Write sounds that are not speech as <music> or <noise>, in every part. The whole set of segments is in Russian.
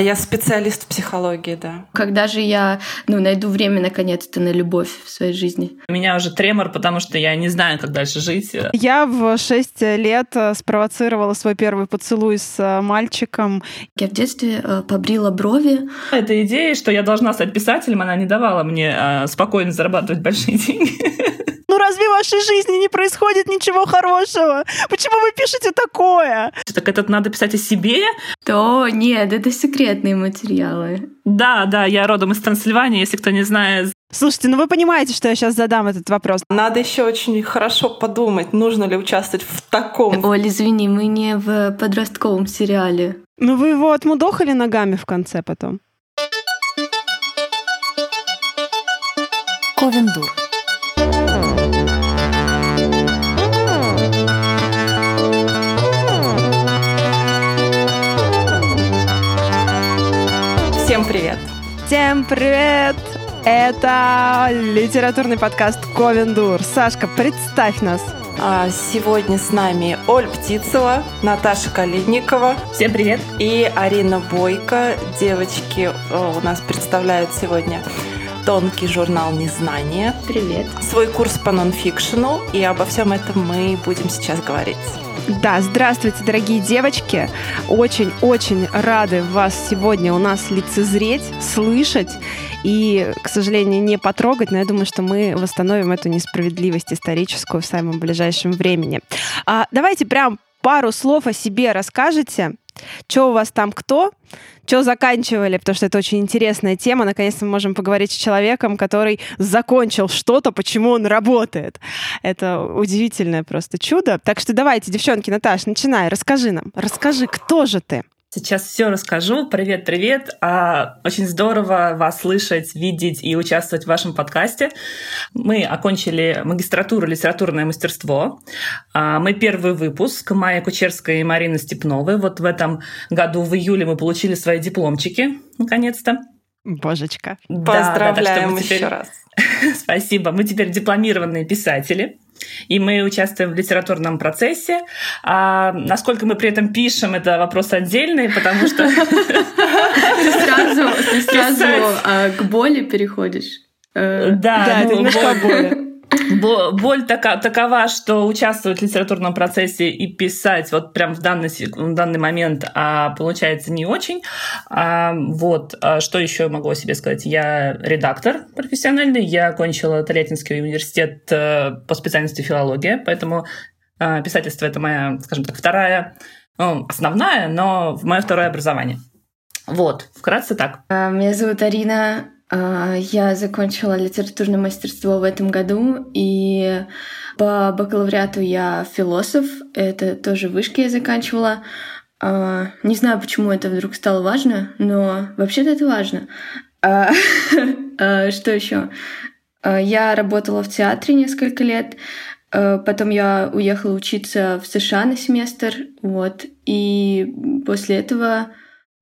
Я специалист в психологии, да. Когда же я ну, найду время наконец-то на любовь в своей жизни? У меня уже тремор, потому что я не знаю, как дальше жить. Я в 6 лет э, спровоцировала свой первый поцелуй с э, мальчиком. Я в детстве э, побрила брови. Эта идея, что я должна стать писателем, она не давала мне э, спокойно зарабатывать большие <laughs> деньги. Ну разве в вашей жизни не происходит ничего хорошего? Почему вы пишете такое? Так это надо писать о себе? То нет, это секретные материалы. Да, да, я родом из Трансильвании, если кто не знает. Слушайте, ну вы понимаете, что я сейчас задам этот вопрос. Надо еще очень хорошо подумать, нужно ли участвовать в таком. Оль, извини, мы не в подростковом сериале. Ну вы его отмудохали ногами в конце потом. Ковендур. Всем привет! Всем привет! Это литературный подкаст Ковендур. Сашка, представь нас. А, Сегодня с нами Оль Птицева, Наташа Калидникова Всем привет! и Арина Бойко. Девочки э, у нас представляют сегодня тонкий журнал «Незнание», Привет. свой курс по нонфикшену, и обо всем этом мы будем сейчас говорить. Да, здравствуйте, дорогие девочки. Очень-очень рады вас сегодня у нас лицезреть, слышать и, к сожалению, не потрогать, но я думаю, что мы восстановим эту несправедливость историческую в самом ближайшем времени. А, давайте прям пару слов о себе расскажете. Что у вас там кто? Что заканчивали? Потому что это очень интересная тема. Наконец-то мы можем поговорить с человеком, который закончил что-то, почему он работает. Это удивительное просто чудо. Так что давайте, девчонки, Наташ, начинай, расскажи нам. Расскажи, кто же ты? Сейчас все расскажу. Привет, привет. А, Очень здорово вас слышать, видеть и участвовать в вашем подкасте. Мы окончили магистратуру литературное мастерство. А, Мы первый выпуск Майя Кучерская и Марина Степновой. Вот в этом году в июле мы получили свои дипломчики, наконец-то. Божечка. Да, да, так что Поздравляем мы теперь- еще раз. <laughs> Спасибо. Мы теперь дипломированные писатели. И мы участвуем в литературном процессе. А насколько мы при этом пишем, это вопрос отдельный, потому что Ты сразу, а, к боли переходишь. Э, да, ну, немножко боли. Бо- Боль така- такова, что участвовать в литературном процессе и писать вот прям в данный, в данный момент а, получается не очень. А, вот. А что еще могу о себе сказать? Я редактор профессиональный. Я окончила Тольяттинский университет э, по специальности филология, поэтому а, писательство — это моя, скажем так, вторая, ну, основная, но мое второе образование. Вот, вкратце так. А, Меня зовут Арина. А, Я закончила литературное мастерство в этом году, и по бакалавриату я философ. Это тоже вышки я заканчивала. А, Не знаю, почему это вдруг стало важно, но вообще-то это важно. А, <laughs> Что еще? Я работала в театре несколько лет. Потом я уехала учиться в США на семестр, вот. И после этого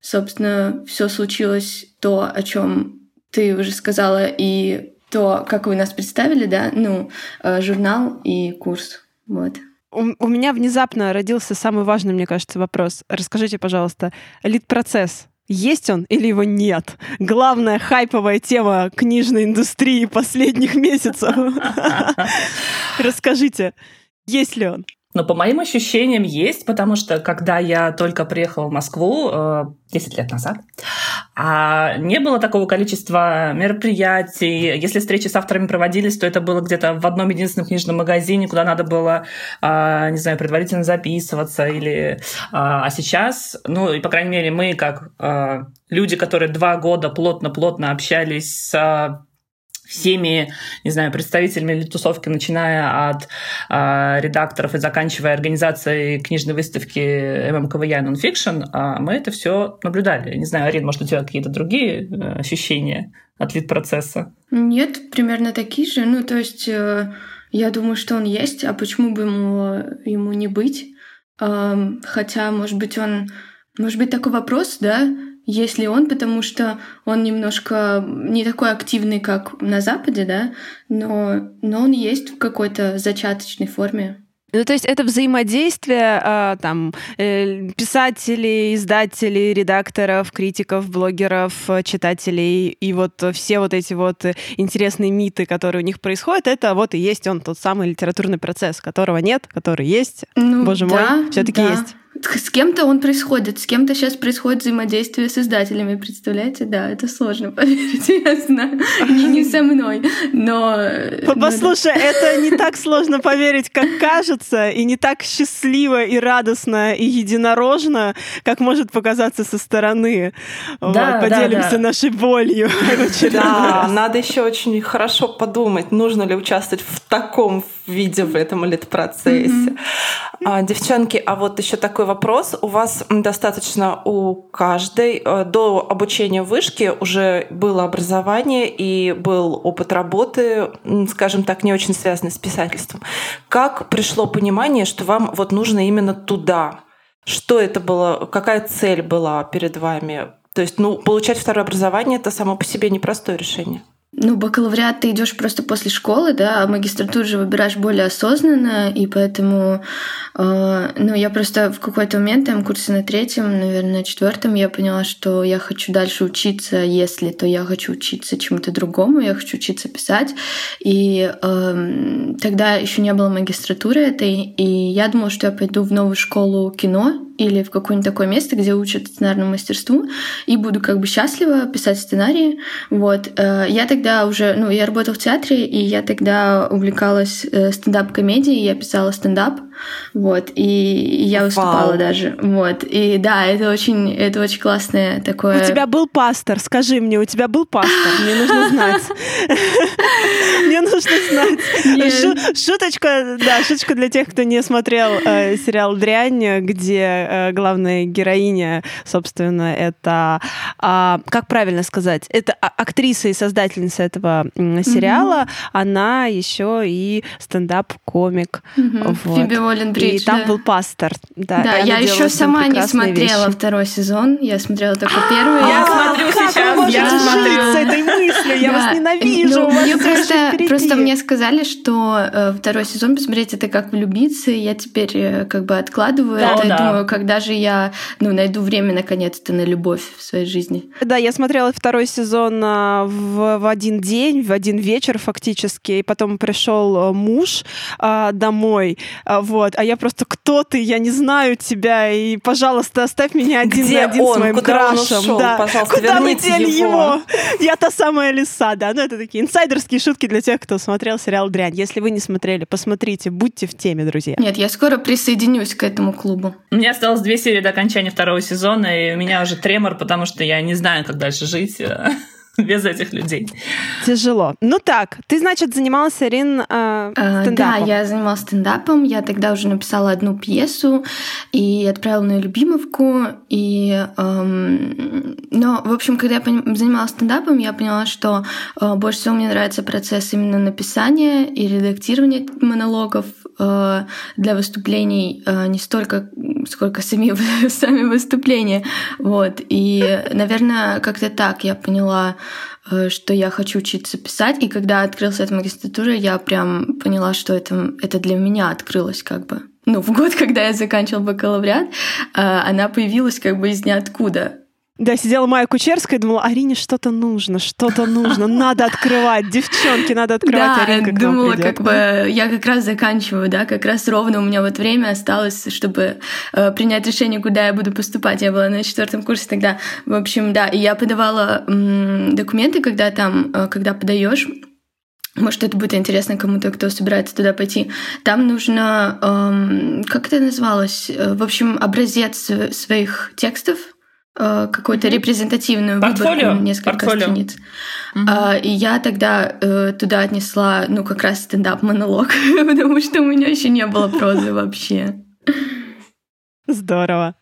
собственно, все случилось то, о чем ты уже сказала, и то, как вы нас представили, да, ну, э, журнал и курс, вот. У, у меня внезапно родился самый важный, мне кажется, вопрос. Расскажите, пожалуйста, лид-процесс. Есть он или его нет? Главная хайповая тема книжной индустрии последних месяцев. <laughs> Расскажите, есть ли он? Но по моим ощущениям есть, потому что когда я только приехала в Москву э, 10 лет назад, а не было такого количества мероприятий. Если встречи с авторами проводились, то это было где-то в одном единственном книжном магазине, куда надо было, э, не знаю, предварительно записываться. Или, э, а сейчас, ну, и, по крайней мере, мы, как люди, которые два года плотно-плотно общались с всеми, не знаю, представителями тусовки, начиная от э, редакторов и заканчивая организацией книжной выставки ММКВЯ Nonfiction, э, мы это все наблюдали. Не знаю, Арин, может, у тебя какие-то другие э, ощущения от лид-процесса? Нет, примерно такие же. Ну, то есть, э, я думаю, что он есть, а почему бы ему, ему не быть? Эм, хотя, может быть, он... Может быть, такой вопрос, да? Есть ли он, потому что он немножко не такой активный, как на Западе, да, но, но он есть в какой-то зачаточной форме. Ну, то есть это взаимодействие э, там э, писателей, издателей, редакторов, критиков, блогеров, читателей и вот все вот эти вот интересные миты, которые у них происходят, это вот и есть он тот самый литературный процесс, которого нет, который есть. Ну, Боже да, мой, все-таки да. есть. С кем-то он происходит, с кем-то сейчас происходит взаимодействие с издателями, представляете? Да, это сложно <laughs> поверить, я знаю. Не, не со мной, но... Послушай, но... это не так сложно поверить, как кажется, и не так счастливо и радостно и единорожно, как может показаться со стороны. Да, вот, поделимся да, да. нашей болью. <laughs> Да, надо еще очень хорошо подумать, нужно ли участвовать в таком виде в этом лид-процессе. Mm-hmm. А, девчонки, а вот еще такой вопрос. У вас достаточно у каждой э, до обучения в вышке уже было образование и был опыт работы, скажем так, не очень связанный с писательством. Как пришло понимание, что вам вот нужно именно туда? Что это было? Какая цель была перед вами? То есть, ну, получать второе образование это само по себе непростое решение. Ну, бакалавриат ты идешь просто после школы, да, а магистратуру же выбираешь более осознанно, и поэтому, э, ну, я просто в какой-то момент, там, курсе на третьем, наверное, на четвертом, я поняла, что я хочу дальше учиться, если, то я хочу учиться чему-то другому, я хочу учиться писать, и э, тогда еще не было магистратуры этой, и я думала, что я пойду в новую школу кино, или в какое-нибудь такое место, где учат сценарному мастерству, и буду как бы счастлива писать сценарии. Вот. Э, я тогда уже, ну, я работала в театре, и я тогда увлекалась э, стендап-комедией, я писала стендап, вот, и я выступала Вау. даже, вот, и да, это очень, это очень классное такое... У тебя был пастор, скажи мне, у тебя был пастор, мне нужно знать. <laughs> Мне нужно знать. Шуточка, да, шуточка для тех, кто не смотрел э, сериал «Дрянь», где Э, главная героиня, собственно, это, а, как правильно сказать, это а, актриса и создательница этого сериала, она еще и стендап-комик. Mm-hmm. Вот. Фиби Уолленбридж, И там да. был пастор. Да, да я еще сама не смотрела вещи. второй сезон, я смотрела только первый. Я смотрю сейчас, я смотрю. с этой мыслью, я вас ненавижу. Ну, мне просто, просто мне сказали, что э, второй сезон посмотреть это как влюбиться, и я теперь э, как бы откладываю это, думаю, когда же я ну, найду время наконец-то на любовь в своей жизни. Да, я смотрела второй сезон а, в, в один день, в один вечер фактически, и потом пришел а, муж а, домой, а, вот, а я просто кто ты, я не знаю тебя, и, пожалуйста, оставь меня один Где на один он? с моим Куда крашем. Он ушел? Да. Пожалуйста, Куда мы дели его? его? Я та самая лиса, да. Ну, это такие инсайдерские шутки для тех, кто смотрел сериал «Дрянь». Если вы не смотрели, посмотрите, будьте в теме, друзья. Нет, я скоро присоединюсь к этому клубу. У меня осталось две серии до окончания второго сезона, и у меня уже тремор, потому что я не знаю, как дальше жить <laughs> без этих людей. Тяжело. Ну так, ты, значит, занималась, Ирин, э, стендапом. Да, я занималась стендапом. Я тогда уже написала одну пьесу и отправила на Любимовку. И, эм, но, в общем, когда я занималась стендапом, я поняла, что э, больше всего мне нравится процесс именно написания и редактирования монологов э, для выступлений э, не столько, сколько сами, <laughs> сами выступления. Вот. И, наверное, как-то так я поняла, э, что я хочу учиться писать. И когда открылась эта магистратура, я прям поняла, что это, это для меня открылось как бы. Ну, в год, <laughs> когда я заканчивала бакалавриат, она появилась как бы из ниоткуда. Да, сидела Майя Кучерская и думала, Арине что-то нужно, что-то нужно, надо открывать, девчонки, надо открывать, да, Аринка к думала, как бы, я как раз заканчиваю, да, как раз ровно у меня вот время осталось, чтобы э, принять решение, куда я буду поступать. Я была на четвертом курсе тогда, в общем, да, и я подавала м, документы, когда там, э, когда подаешь, может, это будет интересно кому-то, кто собирается туда пойти. Там нужно, эм, как это называлось, э, в общем, образец своих текстов, какую-то репрезентативную Портфолио? выборку, несколько Портфолио. страниц. Mm-hmm. И я тогда э, туда отнесла, ну, как раз стендап-монолог, <laughs> потому что у меня еще не было прозы вообще. Здорово.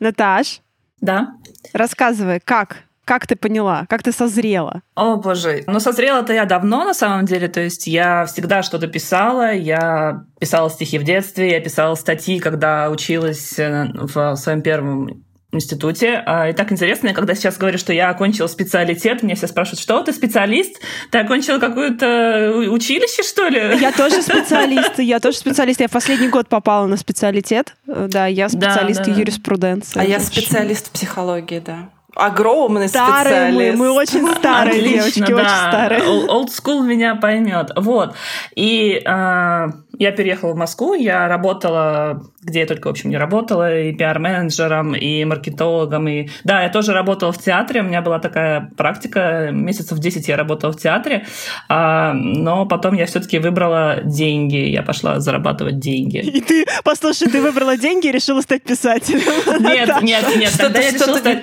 Наташ? Да? Рассказывай, как? Как ты поняла? Как ты созрела? О, боже. Ну, созрела-то я давно, на самом деле. То есть я всегда что-то писала. Я писала стихи в детстве, я писала статьи, когда училась э, в своем первом институте. А, и так интересно, я когда сейчас говорю, что я окончила специалитет, меня все спрашивают, что ты специалист? Ты окончила какое-то училище, что ли? Я тоже специалист, я тоже специалист. Я в последний год попала на специалитет. Да, я специалист да, да. юриспруденции. А я специалист в психологии, да огромный старые специалист. Мы, мы очень старые Отлично, девочки, да. очень старые. Old school меня поймет. Вот. И э, я переехала в Москву, я работала, где я только, в общем, не работала, и пиар-менеджером, и маркетологом, и... Да, я тоже работала в театре, у меня была такая практика, месяцев 10 я работала в театре, а, но потом я все таки выбрала деньги, я пошла зарабатывать деньги. И ты, послушай, ты выбрала деньги и решила стать писателем? Нет, <laughs> нет, нет. Что-то я решила стать...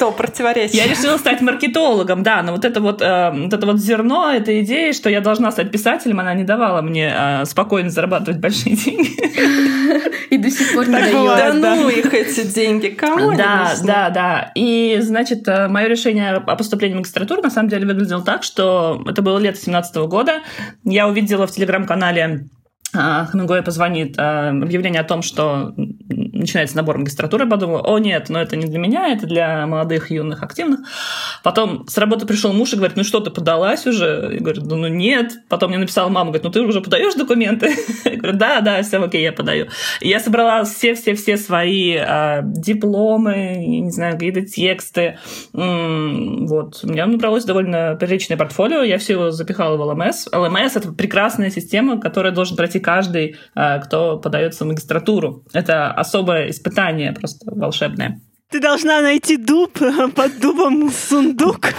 противоречие. Я решила стать маркетологом, да, но вот это вот, э, вот это вот зерно этой идеи, что я должна стать писателем, она не давала мне э, спокойно зарабатывать большие деньги. И до сих пор не дает. Да ну их эти деньги, кому Да, да, да. И, значит, э, мое решение о поступлении в магистратуру на самом деле выглядело так, что это было лето 17 года. Я увидела в телеграм-канале а, Хемингуэй позвонит а, объявление о том, что начинается набор магистратуры, подумала, о нет, но это не для меня, это для молодых, юных, активных. Потом с работы пришел муж и говорит, ну что, ты подалась уже? Я говорю, ну, ну нет. Потом мне написала мама, говорит, ну ты уже подаешь документы? <laughs> Я говорю, да, да, все окей, я подаю. Я собрала все-все-все свои а, дипломы, не знаю, какие-то тексты. М-м, вот. У меня набралось довольно приличное портфолио, я все его запихала в ЛМС. ЛМС — это прекрасная система, которая должен пройти каждый, а, кто подается в магистратуру. Это особое испытание просто волшебное. Ты должна найти дуб под дубом сундук.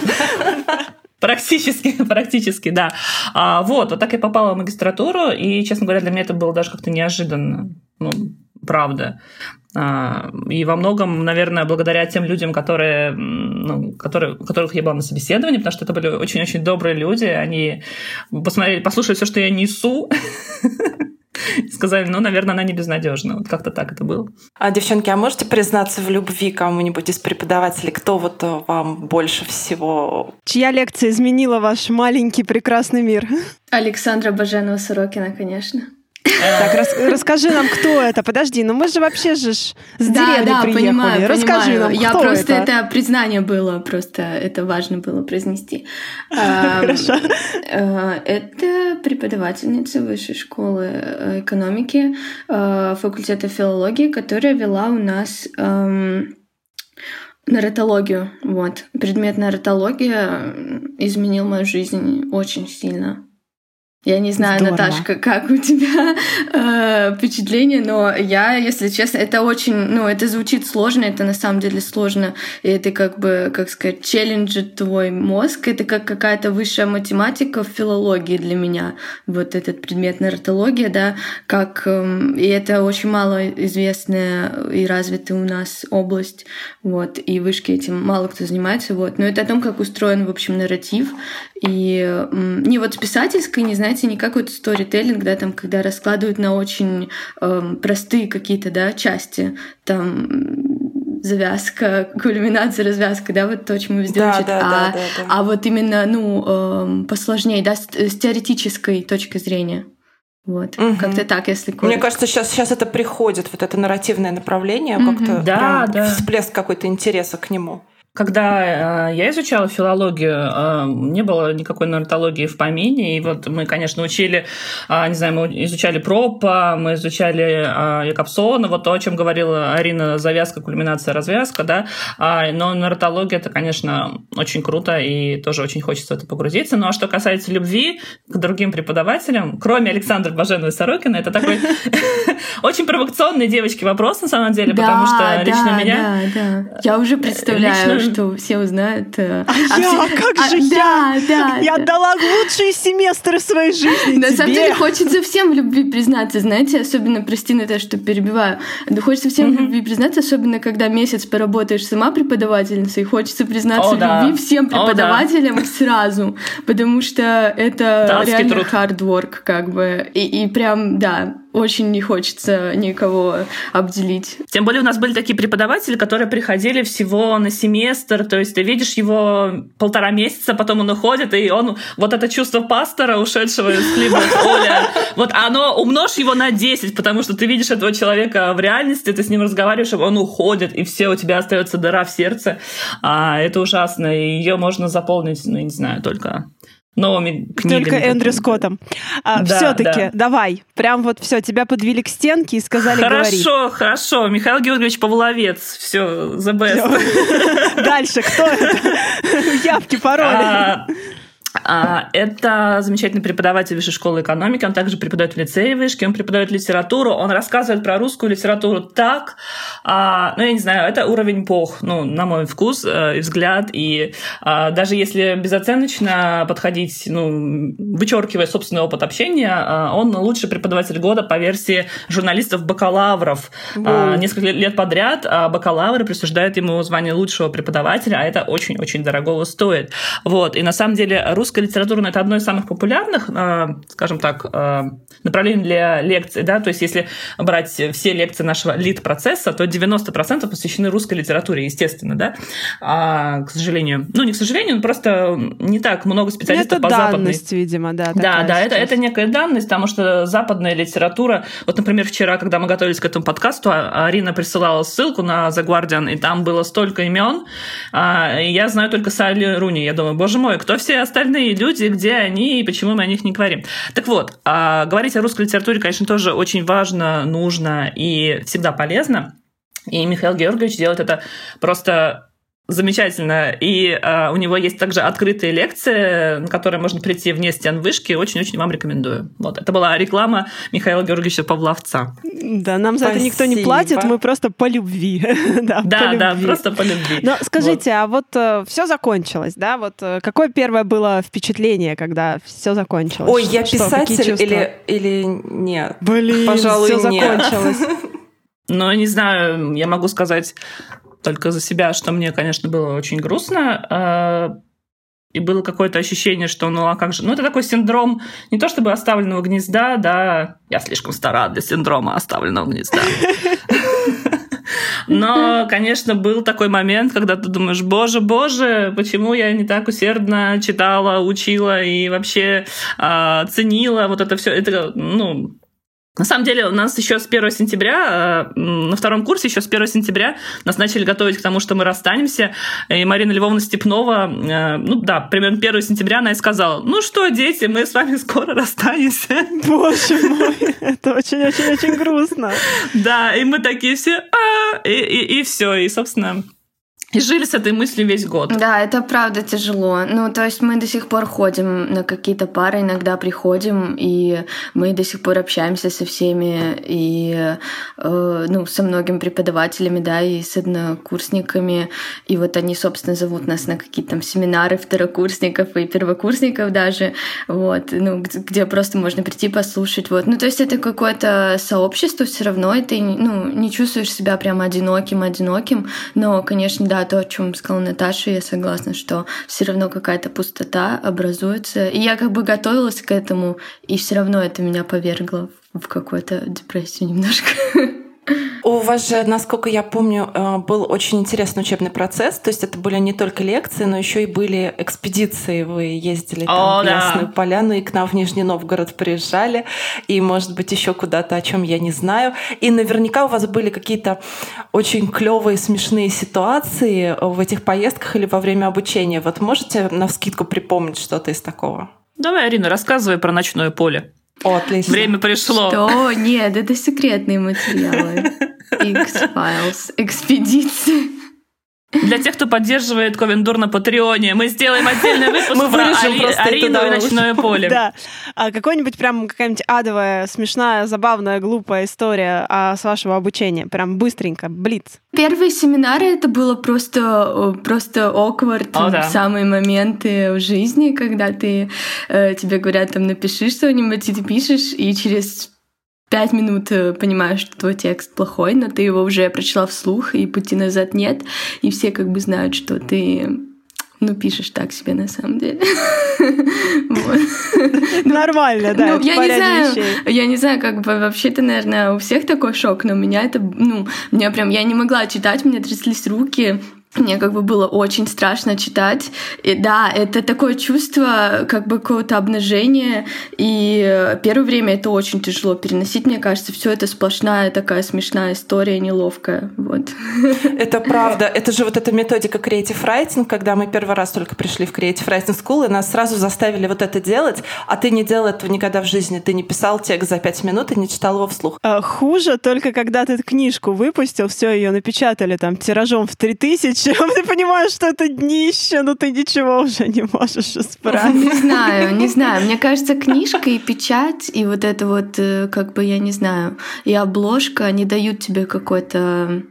Практически, <laughs> практически, да. А, вот, вот так я попала в магистратуру, и, честно говоря, для меня это было даже как-то неожиданно. Ну, правда. А, и во многом, наверное, благодаря тем людям, которые, ну, которые, которых я была на собеседовании, потому что это были очень-очень добрые люди, они посмотрели, послушали все, что я несу, <laughs> <laughs> сказали, ну, наверное, она не безнадежна. Вот как-то так это было. А, девчонки, а можете признаться в любви кому-нибудь из преподавателей? Кто вот э, вам больше всего... Чья лекция изменила ваш маленький прекрасный мир? Александра Баженова-Сорокина, конечно. Так, рас, расскажи нам, кто это. Подожди, ну мы же вообще же с деревни да, приехали. Понимаю, расскажи понимаю. нам, Я кто просто это? это признание было, просто это важно было произнести. <laughs> Хорошо. Э, это преподавательница высшей школы э, экономики э, факультета филологии, которая вела у нас нарратологию. Вот. Предмет нарратология изменил мою жизнь очень сильно. Я не знаю, Здорово. Наташка, как у тебя <laughs> э, впечатление, но я, если честно, это очень, ну, это звучит сложно, это на самом деле сложно, и это как бы, как сказать, челленджит твой мозг, это как какая-то высшая математика в филологии для меня, вот этот предмет нарратология, да, как, э, и это очень мало известная и развитая у нас область, вот, и вышки этим мало кто занимается, вот, но это о том, как устроен, в общем, нарратив, и э, не вот с писательской, не знаете, не как вот сторителлинг, да, там, когда раскладывают на очень э, простые какие-то, да, части, там, завязка, кульминация, развязка, да, вот то, чем мы везде да, учат. Да, а, да, да, да. а вот именно, ну, э, посложнее, да, с, с теоретической точки зрения. Вот, угу. как-то так, если коротко. Мне кажется, сейчас, сейчас это приходит, вот это нарративное направление, угу. как-то да, да. всплеск какой-то интереса к нему. Когда э, я изучала филологию, э, не было никакой нарратологии в помине. И вот мы, конечно, учили, э, не знаю, мы изучали Пропа, мы изучали э, Якобсона, вот то, о чем говорила Арина, завязка, кульминация, развязка, да. А, но нарратология это, конечно, очень круто, и тоже очень хочется в это погрузиться. Ну а что касается любви к другим преподавателям, кроме Александра Баженовой Сорокина, это такой <laughs> очень провокационный девочки вопрос, на самом деле, потому что лично меня... Я уже представляю <laughs> что все узнают. Э, а, а я, все... как а, же я? Да, да. Я да. отдала лучшие семестры своей жизни На тебе. самом деле хочется всем в любви признаться, знаете, особенно, прости, на то, что перебиваю, да хочется всем в любви признаться, особенно когда месяц поработаешь сама преподавательницей, хочется признаться О, в да. любви всем преподавателям О, да. <laughs> сразу, потому что это Датский реально труд. hard work, как бы, и, и прям, да, очень не хочется никого обделить. Тем более у нас были такие преподаватели, которые приходили всего на семестр, то есть ты видишь его полтора месяца, потом он уходит, и он вот это чувство пастора, ушедшего из поля, вот оно умножь его на 10, потому что ты видишь этого человека в реальности, ты с ним разговариваешь, он уходит, и все, у тебя остается дыра в сердце. А, это ужасно, и ее можно заполнить, ну, не знаю, только новыми книгами. Только Эндрю Скоттом. А, да, Все-таки, да. давай, прям вот все, тебя подвели к стенке и сказали Хорошо, говори. хорошо. Михаил Георгиевич Павловец, все, the best. <laughs> Дальше, кто это? <laughs> Явки, пароли. А, это замечательный преподаватель Высшей школы экономики, он также преподает в лицее вышки, он преподает литературу, он рассказывает про русскую литературу так, а, ну, я не знаю, это уровень пох, ну, на мой вкус э, и взгляд, и а, даже если безоценочно подходить, ну, вычеркивая собственный опыт общения, он лучший преподаватель года по версии журналистов-бакалавров. А, несколько лет подряд бакалавры присуждают ему звание лучшего преподавателя, а это очень-очень дорогого стоит. Вот, и на самом деле русская литература ну, это одно из самых популярных, э, скажем так, э, направлений для лекций. Да? То есть если брать все лекции нашего лид-процесса, то 90% посвящены русской литературе, естественно. Да? А, к сожалению. Ну, не к сожалению, но просто не так много специалистов это по данность, западной. видимо, да. Да, да, это, это некая данность, потому что западная литература... Вот, например, вчера, когда мы готовились к этому подкасту, а, Арина присылала ссылку на The Guardian, и там было столько имен. А, я знаю только Салли Руни. Я думаю, боже мой, кто все остальные остальные люди, где они и почему мы о них не говорим. Так вот, а, говорить о русской литературе, конечно, тоже очень важно, нужно и всегда полезно. И Михаил Георгиевич делает это просто замечательно. И э, у него есть также открытые лекции, на которые можно прийти вне стен вышки. Очень-очень вам рекомендую. Вот, это была реклама Михаила Георгиевича Павловца. Да, нам за Спасибо. это никто не платит, мы просто по любви. <laughs> да, да, по да, просто по любви. Но скажите, вот. а вот э, все закончилось, да? Вот э, какое первое было впечатление, когда все закончилось? Ой, я Что, писатель или, или нет? Блин, Пожалуй, все закончилось. <laughs> Ну, не знаю, я могу сказать только за себя, что мне, конечно, было очень грустно. А, и было какое-то ощущение, что ну а как же... Ну это такой синдром не то чтобы оставленного гнезда, да, я слишком стара для синдрома оставленного гнезда. <laughs> Но, конечно, был такой момент, когда ты думаешь, боже, боже, почему я не так усердно читала, учила и вообще э, ценила вот это все. Это, ну, на самом деле, у нас еще с 1 сентября, э, на втором курсе еще с 1 сентября нас начали готовить к тому, что мы расстанемся. И Марина Львовна Степнова, э, ну да, примерно 1 сентября она и сказала, ну что, дети, мы с вами скоро расстанемся. <laughs> Боже мой, это очень-очень-очень грустно. Да, и мы такие все, а, и, все, и, собственно, и жили с этой мыслью весь год. Да, это правда тяжело. Ну, то есть мы до сих пор ходим на какие-то пары, иногда приходим, и мы до сих пор общаемся со всеми, и э, ну, со многими преподавателями, да, и с однокурсниками. И вот они, собственно, зовут нас на какие-то там семинары второкурсников и первокурсников даже, вот, ну, где просто можно прийти послушать, вот. Ну, то есть это какое-то сообщество все равно, и ты, ну, не чувствуешь себя прям одиноким-одиноким, но, конечно, да, то, о чем сказала Наташа, я согласна, что все равно какая-то пустота образуется. И я как бы готовилась к этому, и все равно это меня повергло в какую-то депрессию немножко. <laughs> У вас же, насколько я помню, э, был очень интересный учебный процесс. То есть это были не только лекции, но еще и были экспедиции. Вы ездили там О, в Ясную да. Поляну и к нам в Нижний Новгород приезжали. И, может быть, еще куда-то, о чем я не знаю. И наверняка у вас были какие-то очень клевые, смешные ситуации в этих поездках или во время обучения. Вот можете на вскидку припомнить что-то из такого? Давай, Арина, рассказывай про ночное поле. Отлично. Время пришло. Что? Нет, это секретные материалы. <laughs> X-Files. Экспедиция. Для тех, кто поддерживает Ковендур на Патреоне, мы сделаем отдельный <laughs> выпуск мы про Ари... Арину и ночное поле. <laughs> Да. А какой-нибудь прям какая-нибудь адовая, смешная, забавная, глупая история а, с вашего обучения? Прям быстренько, блиц. Первые семинары это было просто, просто awkward О, да. самые моменты в жизни, когда ты, э, тебе говорят, там, напиши что-нибудь, и ты пишешь, и через пять минут э, понимаешь, что твой текст плохой, но ты его уже прочла вслух, и пути назад нет, и все как бы знают, что ты Ну, пишешь так себе на самом деле. <laughs> Нормально, да. Ну, я не знаю, я не знаю, как бы вообще-то, наверное, у всех такой шок, но у меня это, ну, меня прям, я не могла читать, мне тряслись руки, мне как бы было очень страшно читать. И да, это такое чувство как бы какого-то обнажения. И первое время это очень тяжело переносить, мне кажется. Все это сплошная такая смешная история, неловкая. Вот. Это правда. Это же вот эта методика Creative Writing, когда мы первый раз только пришли в Creative Writing School, и нас сразу заставили вот это делать, а ты не делал этого никогда в жизни. Ты не писал текст за пять минут и не читал его вслух. А, хуже только когда ты книжку выпустил, все ее напечатали там тиражом в 3000, чем ты понимаешь, что это днище, но ты ничего уже не можешь исправить. Не знаю, не знаю. Мне кажется, книжка и печать, и вот это вот, э, как бы, я не знаю, и обложка, они дают тебе какой-то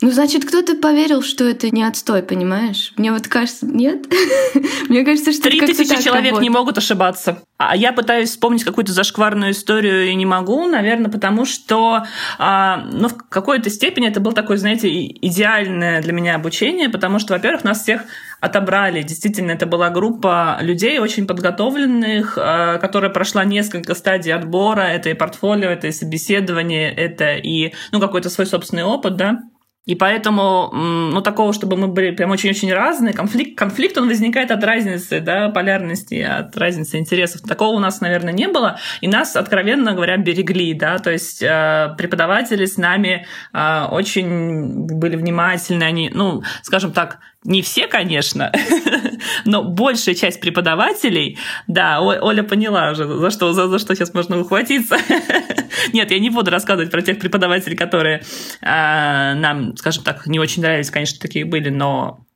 ну, значит, кто-то поверил, что это не отстой, понимаешь? Мне вот кажется, нет. <laughs> Мне кажется, что Три тысячи человек не могут ошибаться. А я пытаюсь вспомнить какую-то зашкварную историю и не могу, наверное, потому что, а, ну, в какой-то степени это был такой, знаете, идеальное для меня обучение, потому что, во-первых, нас всех отобрали. Действительно, это была группа людей очень подготовленных, а, которая прошла несколько стадий отбора. Это и портфолио, это и собеседование, это и, ну, какой-то свой собственный опыт, да. И поэтому, ну, такого, чтобы мы были прям очень-очень разные, конфликт, конфликт, он возникает от разницы, да, полярности, от разницы интересов. Такого у нас, наверное, не было. И нас, откровенно говоря, берегли, да, то есть э, преподаватели с нами э, очень были внимательны, они, ну, скажем так, не все, конечно, <laughs> но большая часть преподавателей, да, Оля поняла уже, за что, за, за что сейчас можно ухватиться. <laughs> Нет, я не буду рассказывать про тех преподавателей, которые э, нам, скажем так, не очень нравились, конечно, такие были, но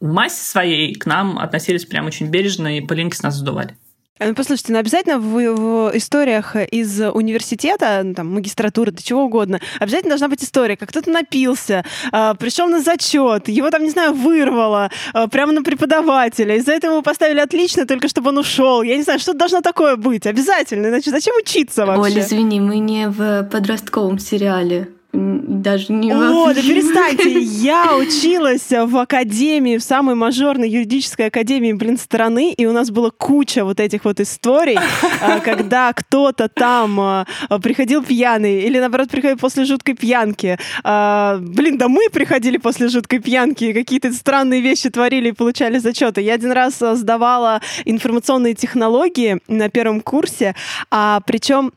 в массе своей к нам относились прям очень бережно и пылинки с нас задували. Э, ну, послушайте, ну обязательно в, в историях из университета, ну, там, магистратуры, да чего угодно, обязательно должна быть история, как кто-то напился, э, пришел на зачет, его там, не знаю, вырвало, э, прямо на преподавателя, из-за этого его поставили отлично, только чтобы он ушел. Я не знаю, что должно такое быть, обязательно, иначе зачем учиться вообще? Оль, извини, мы не в подростковом сериале даже не О, да перестаньте! <laughs> Я училась в академии, в самой мажорной юридической академии, блин, страны, и у нас была куча вот этих вот историй, а, <laughs> когда кто-то там а, приходил пьяный, или, наоборот, приходил после жуткой пьянки. А, блин, да мы приходили после жуткой пьянки, какие-то странные вещи творили и получали зачеты. Я один раз сдавала информационные технологии на первом курсе, а причем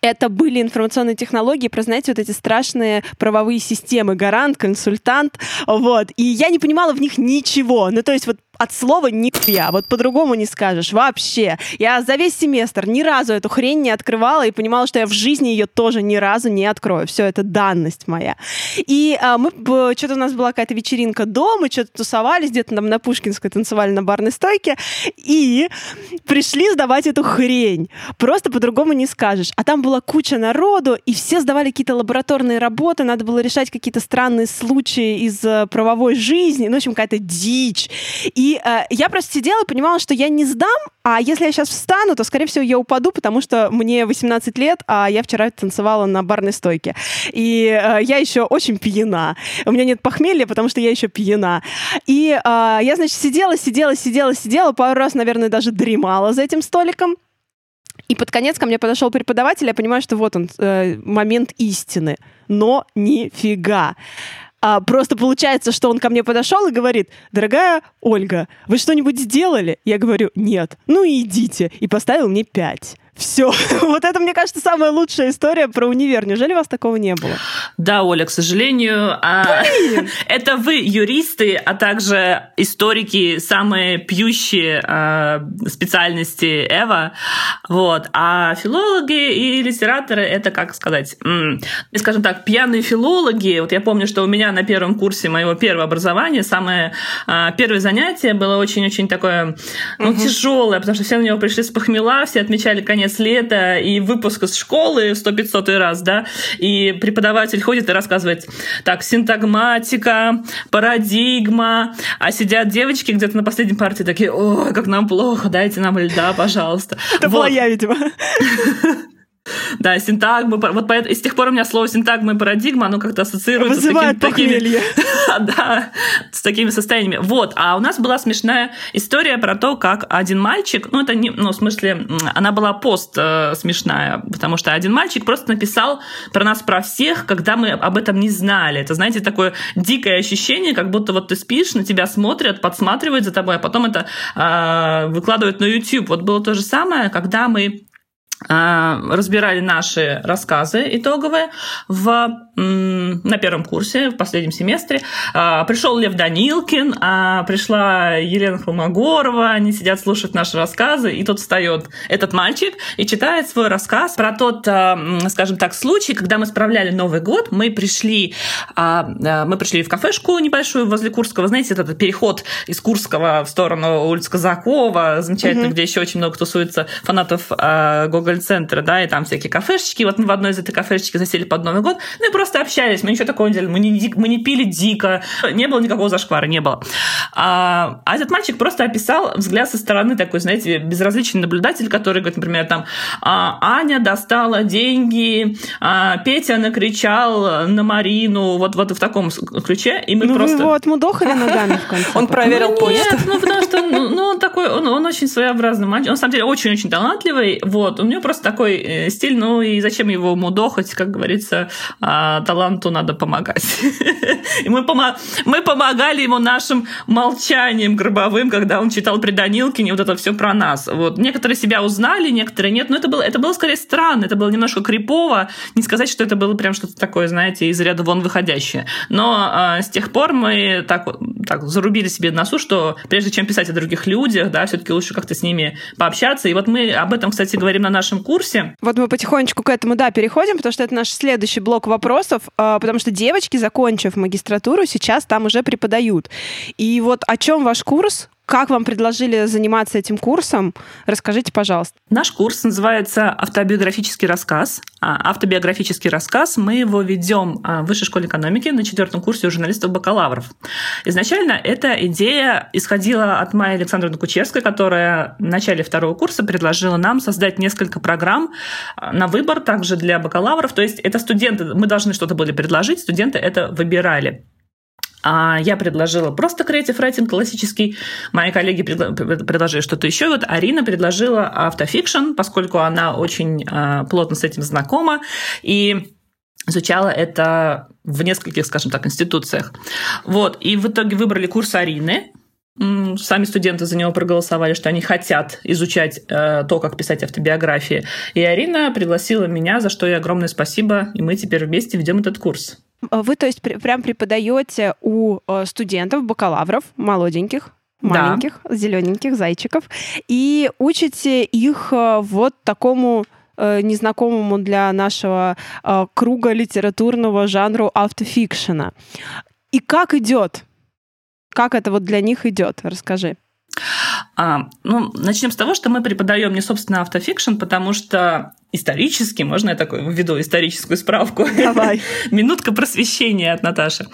это были информационные технологии, про, знаете, вот эти страшные правовые системы, гарант, консультант, вот. И я не понимала в них ничего. Ну, то есть вот от слова нихуя, вот по-другому не скажешь, вообще. Я за весь семестр ни разу эту хрень не открывала и понимала, что я в жизни ее тоже ни разу не открою. Все, это данность моя. И а, мы, что-то у нас была какая-то вечеринка дома, что-то тусовались, где-то там на Пушкинской танцевали на барной стойке, и пришли сдавать эту хрень. Просто по-другому не скажешь. А там была куча народу, и все сдавали какие-то лабораторные работы, надо было решать какие-то странные случаи из э, правовой жизни, ну, в общем, какая-то дичь. И э, я просто сидела и понимала, что я не сдам, а если я сейчас встану, то, скорее всего, я упаду, потому что мне 18 лет, а я вчера танцевала на барной стойке. И э, я еще очень пьяна. У меня нет похмелья, потому что я еще пьяна. И э, я, значит, сидела, сидела, сидела, сидела, пару раз, наверное, даже дремала за этим столиком. И под конец ко мне подошел преподаватель, я понимаю, что вот он, э, момент истины. Но нифига. А просто получается, что он ко мне подошел и говорит, дорогая Ольга, вы что-нибудь сделали? Я говорю, нет. Ну и идите. И поставил мне пять. Все. <laughs> вот это, мне кажется, самая лучшая история про универ. Неужели у вас такого не было? Да, Оля, к сожалению, а... <laughs> это вы, юристы, а также историки, самые пьющие а, специальности Эва. Вот. А филологи и литераторы — это, как сказать, м- скажем так, пьяные филологи. Вот я помню, что у меня на первом курсе моего первого образования самое а, первое занятие было очень-очень такое, ну, угу. тяжелое, потому что все на него пришли с похмела, все отмечали конец конец лета и выпуск из школы 100-500 раз, да, и преподаватель ходит и рассказывает, так, синтагматика, парадигма, а сидят девочки где-то на последней партии такие, ой, как нам плохо, дайте нам льда, пожалуйста. Это вот. была я, видимо. <laughs> Да, синтагмы. Вот поэтому, с тех пор у меня слово синтагма и парадигма, оно как-то ассоциируется Вызывает с такими, такими <laughs> да, с такими состояниями. Вот. А у нас была смешная история про то, как один мальчик, ну, это не, ну, в смысле, она была пост э, смешная, потому что один мальчик просто написал про нас, про всех, когда мы об этом не знали. Это, знаете, такое дикое ощущение, как будто вот ты спишь, на тебя смотрят, подсматривают за тобой, а потом это э, выкладывают на YouTube. Вот было то же самое, когда мы разбирали наши рассказы итоговые в, на первом курсе, в последнем семестре. А, пришел Лев Данилкин, а, пришла Елена Холмогорова, они сидят, слушают наши рассказы, и тут встает этот мальчик и читает свой рассказ про тот, скажем так, случай, когда мы справляли Новый год, мы пришли, мы пришли в кафешку небольшую возле Курского, знаете, этот переход из Курского в сторону улицы Казакова, замечательно, mm-hmm. где еще очень много тусуется фанатов Гоголя Гоголь-центра, да, и там всякие кафешечки. Вот мы в одной из этих кафешечек засели под Новый год, ну и просто общались, мы ничего такого не делали, мы не, мы не пили дико, не было никакого зашквара, не было. А, а этот мальчик просто описал взгляд со стороны такой, знаете, безразличный наблюдатель, который говорит, например, там, а, Аня достала деньги, а, Петя накричал на Марину, вот, вот в таком ключе, и мы ну, просто... вы его отмудохали ногами в конце. <laughs> Он проверил почту. Нет, ну потому что, ну, ну он такой, он, он очень своеобразный мальчик, он, на самом деле, очень-очень талантливый, вот, у него просто такой э, стиль, ну и зачем его мудохать, как говорится, а, таланту надо помогать. <laughs> Мы, помо- мы помогали ему нашим молчанием гробовым, когда он читал при Данилкине вот это все про нас. Вот. Некоторые себя узнали, некоторые нет, но это было, это было скорее странно, это было немножко крипово, не сказать, что это было прям что-то такое, знаете, из ряда вон выходящее. Но а, с тех пор мы так, так зарубили себе носу, что прежде чем писать о других людях, да, все-таки лучше как-то с ними пообщаться. И вот мы об этом, кстати, говорим на нашем курсе. Вот мы потихонечку к этому, да, переходим, потому что это наш следующий блок вопросов, а, потому что девочки, закончив магистратуру, сейчас там уже преподают. И вот о чем ваш курс? Как вам предложили заниматься этим курсом? Расскажите, пожалуйста. Наш курс называется «Автобиографический рассказ». А автобиографический рассказ мы его ведем а, в Высшей школе экономики на четвертом курсе у журналистов-бакалавров. Изначально эта идея исходила от Майи Александровны Кучерской, которая в начале второго курса предложила нам создать несколько программ а, на выбор также для бакалавров. То есть это студенты, мы должны что-то были предложить, студенты это выбирали. А я предложила просто creative writing классический. Мои коллеги предложили что-то еще. Вот Арина предложила автофикшн, поскольку она очень а, плотно с этим знакома и изучала это в нескольких, скажем так, институциях. Вот. И в итоге выбрали курс Арины. Сами студенты за него проголосовали, что они хотят изучать э, то, как писать автобиографии. И Арина пригласила меня, за что ей огромное спасибо. И мы теперь вместе ведем этот курс. А вы, то есть, прям преподаете у э, студентов, бакалавров, молоденьких, маленьких, да. зелененьких зайчиков, и учите их э, вот такому э, незнакомому для нашего круга литературного жанру автофикшена. И как идет? Как это вот для них идет? Расскажи. А, ну, начнем с того, что мы преподаем не собственно автофикшн, потому что исторически, можно я такой введу историческую справку? Давай. <laughs> Минутка просвещения от Наташи.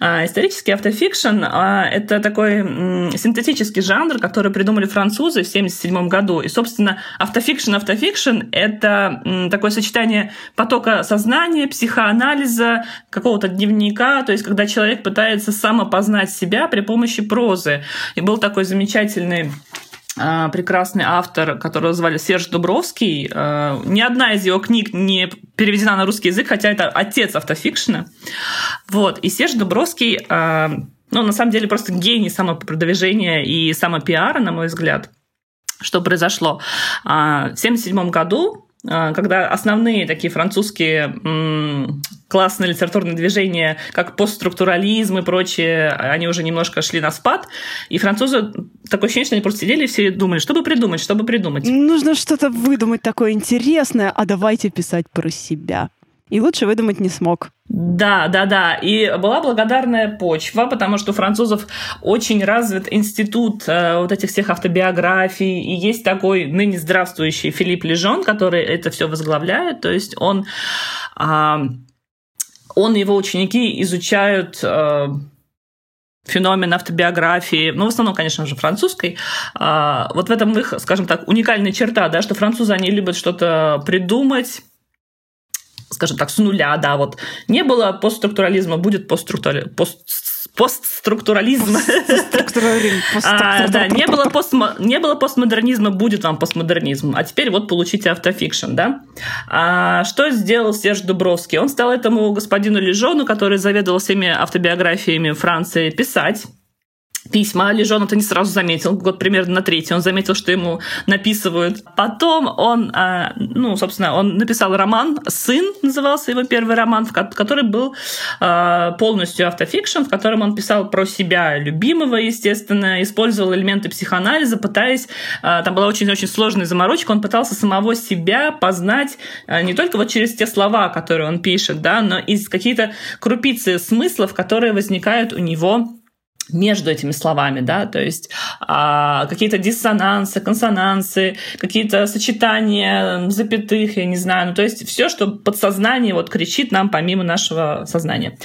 А, исторический автофикшн а, — это такой м, синтетический жанр, который придумали французы в 1977 году. И, собственно, автофикшн, автофикшн — это м, такое сочетание потока сознания, психоанализа, какого-то дневника, то есть когда человек пытается самопознать себя при помощи прозы. И был такой замечательный прекрасный автор, которого звали Серж Дубровский. А, ни одна из его книг не переведена на русский язык, хотя это отец автофикшена. Вот. И Серж Дубровский, а, ну, на самом деле, просто гений самопродвижения и самопиара, на мой взгляд. Что произошло? В 1977 году а, когда основные такие французские классные литературные движения, как постструктурализм и прочее, они уже немножко шли на спад, и французы такое ощущение, что они просто сидели и все думали, что бы придумать, что бы придумать. Нужно что-то выдумать такое интересное, а давайте писать про себя и лучше выдумать не смог. Да, да, да. И была благодарная почва, потому что у французов очень развит институт э, вот этих всех автобиографий. И есть такой ныне здравствующий Филипп Лежон, который это все возглавляет. То есть он, э, он и его ученики изучают э, феномен автобиографии, ну, в основном, конечно же, французской. А, вот в этом их, скажем так, уникальная черта, да, что французы, они любят что-то придумать, скажем так, с нуля, да, вот не было постструктурализма, будет постструктурализм. Пост постструктурализм. <laughs> А, да, не было, пост, не было постмодернизма, будет вам постмодернизм. А теперь вот получите автофикшн, да? А что сделал Серж Дубровский? Он стал этому господину Лежону, который заведовал всеми автобиографиями Франции, писать письма. Лежон это не сразу заметил. Год примерно на третий он заметил, что ему написывают. Потом он, а, ну, собственно, он написал роман «Сын» назывался его первый роман, который был а, полностью автофикшн, в котором он писал про себя любимого, естественно, использовал элементы психоанализа, пытаясь... А, там была очень-очень сложная заморочка. Он пытался самого себя познать не только вот через те слова, которые он пишет, да, но и какие-то крупицы смыслов, которые возникают у него между этими словами, да, то есть а, какие-то диссонансы, консонансы, какие-то сочетания запятых, я не знаю, ну то есть все, что подсознание вот кричит нам помимо нашего сознания.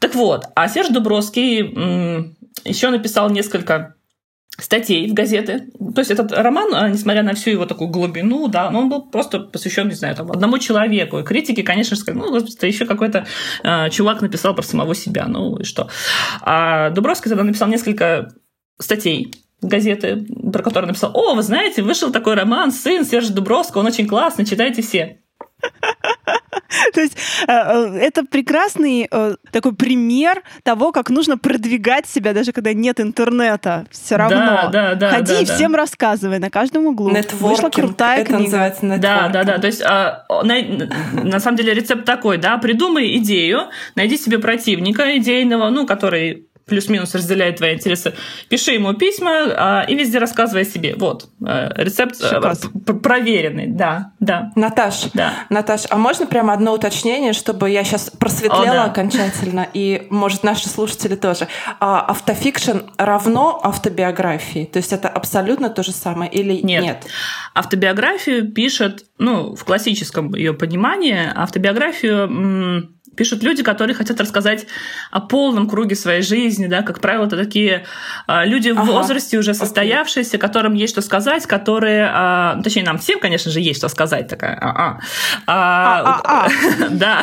Так вот, а Серж Дубровский еще написал несколько статей в газеты. То есть этот роман, а, несмотря на всю его такую глубину, да, он был просто посвящен, не знаю, там, одному человеку. И критики, конечно же, сказали, ну, господи, это еще какой-то э, чувак написал про самого себя, ну и что. А Дубровский тогда написал несколько статей газеты, про которые написал, о, вы знаете, вышел такой роман «Сын Сержа Дубровского», он очень классный, читайте все. <laughs> То есть э, э, это прекрасный э, такой пример того, как нужно продвигать себя, даже когда нет интернета. Все равно. Да, да, да, Ходи да, и всем рассказывай на каждом углу. Вышла крутая это книга. называется Да, да, да. То есть а, на самом деле рецепт такой, да, придумай идею, найди себе противника идейного, ну, который плюс-минус разделяет твои интересы, пиши ему письма а, и везде рассказывай о себе. Вот. Э, рецепт э, проверенный, да, да. Наташ, да. Наташ, а можно прямо одно уточнение, чтобы я сейчас просветлела О, да. окончательно, и, может, наши слушатели тоже. А, автофикшн равно автобиографии? То есть это абсолютно то же самое или нет? Нет. Автобиографию пишет, ну, в классическом ее понимании, автобиографию Пишут люди, которые хотят рассказать о полном круге своей жизни, да, как правило, это такие а, люди ага. в возрасте уже состоявшиеся, которым есть что сказать, которые, а, точнее, нам всем, конечно же, есть что сказать, такая, а, а, а, <laughs> да,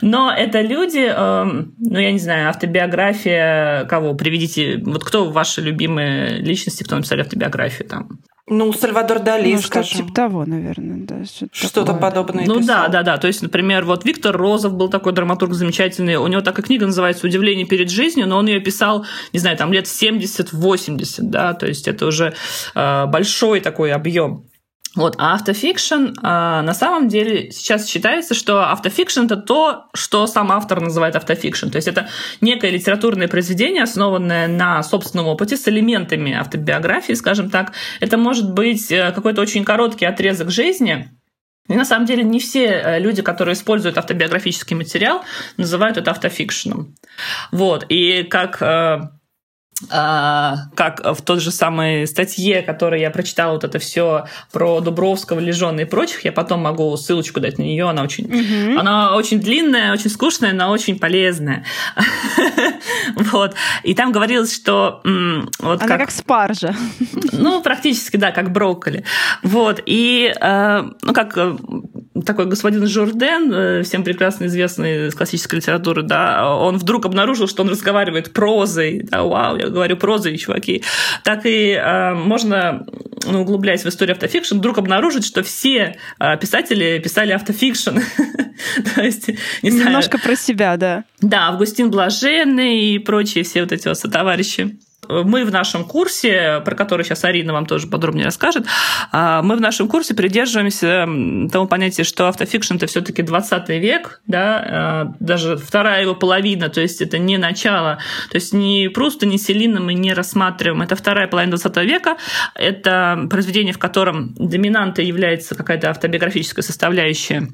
но это люди, эм, ну, я не знаю, автобиография кого, приведите, вот кто ваши любимые личности, кто написали автобиографию там? Ну, Сальвадор Дали, ну, скажем. Что-то типа того, наверное, да. Что-то, что-то подобное. Ну писал. да, да, да. То есть, например, вот Виктор Розов был такой драматург замечательный. У него такая книга называется «Удивление перед жизнью», но он ее писал, не знаю, там лет 70-80, да, то есть это уже э, большой такой объем. Вот, а автофикшн, а, на самом деле сейчас считается, что автофикшн это то, что сам автор называет автофикшн. То есть это некое литературное произведение, основанное на собственном опыте с элементами автобиографии, скажем так. Это может быть э, какой-то очень короткий отрезок жизни, и на самом деле не все э, люди, которые используют автобиографический материал, называют это автофикшеном. Вот. И как э, как в той же самой статье, которой я прочитала вот это все про Дубровского, Лежона и прочих, я потом могу ссылочку дать на нее, она очень, угу. она очень длинная, очень скучная, но очень полезная. <laughs> вот. И там говорилось, что... Вот она как, как спаржа. ну, практически, да, как брокколи. Вот. И, э, ну, как э, такой господин Журден, э, всем прекрасно известный из классической литературы, да, он вдруг обнаружил, что он разговаривает прозой, да, вау, я говорю прозой, чуваки, так и э, можно, ну, углубляясь в историю автофикшн, вдруг обнаружить, что все э, писатели писали автофикшн. <laughs> То есть, не знаю... Немножко про себя, да. Да, Августин Блаженный и прочие все вот эти вот сотоварищи мы в нашем курсе, про который сейчас Арина вам тоже подробнее расскажет, а, мы в нашем курсе придерживаемся того понятия, что автофикшн это все-таки 20 век, да, а, даже вторая его половина, то есть это не начало, то есть не просто не Селина мы не рассматриваем, это вторая половина 20 века, это произведение, в котором доминантой является какая-то автобиографическая составляющая.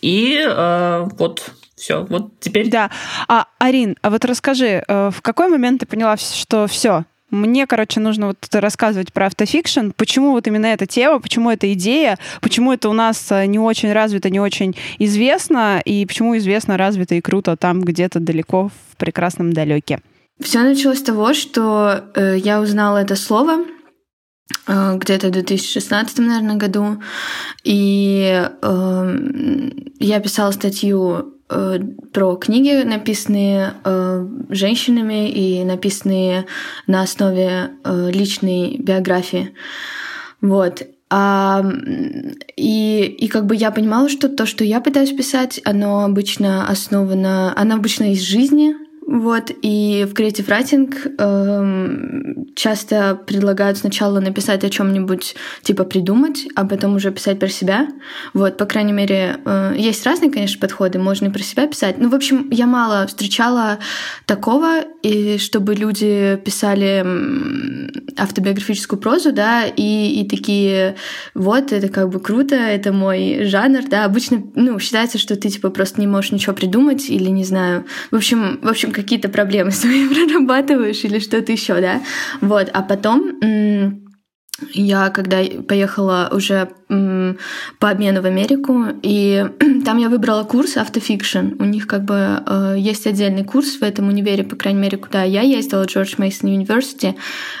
И э, вот все, вот теперь... Да. А, Арин, а вот расскажи, э, в какой момент ты поняла, что все, мне, короче, нужно вот рассказывать про автофикшн. Почему вот именно эта тема, почему эта идея, почему это у нас э, не очень развито, не очень известно, и почему известно, развито и круто там где-то далеко в прекрасном далеке. Все началось с того, что э, я узнала это слово где-то в 2016, наверное, году. И э, я писала статью э, про книги, написанные э, женщинами и написанные на основе э, личной биографии. Вот. А, и, и как бы я понимала, что то, что я пытаюсь писать, оно обычно основано, оно обычно из жизни, вот, и в Creative Writing эм, часто предлагают сначала написать о чем-нибудь, типа придумать, а потом уже писать про себя. Вот, по крайней мере, э, есть разные, конечно, подходы, можно и про себя писать. Ну, в общем, я мало встречала такого, и чтобы люди писали автобиографическую прозу, да, и, и такие, вот, это как бы круто, это мой жанр, да. Обычно, ну, считается, что ты, типа, просто не можешь ничего придумать или, не знаю, в общем, в общем, какие-то проблемы <laughs> свои прорабатываешь или что-то еще, да. Вот, а потом я когда поехала уже по обмену в Америку, и <clears throat> там я выбрала курс автофикшн. У них как бы э, есть отдельный курс в этом универе, по крайней мере, куда я ездила, George Mason University.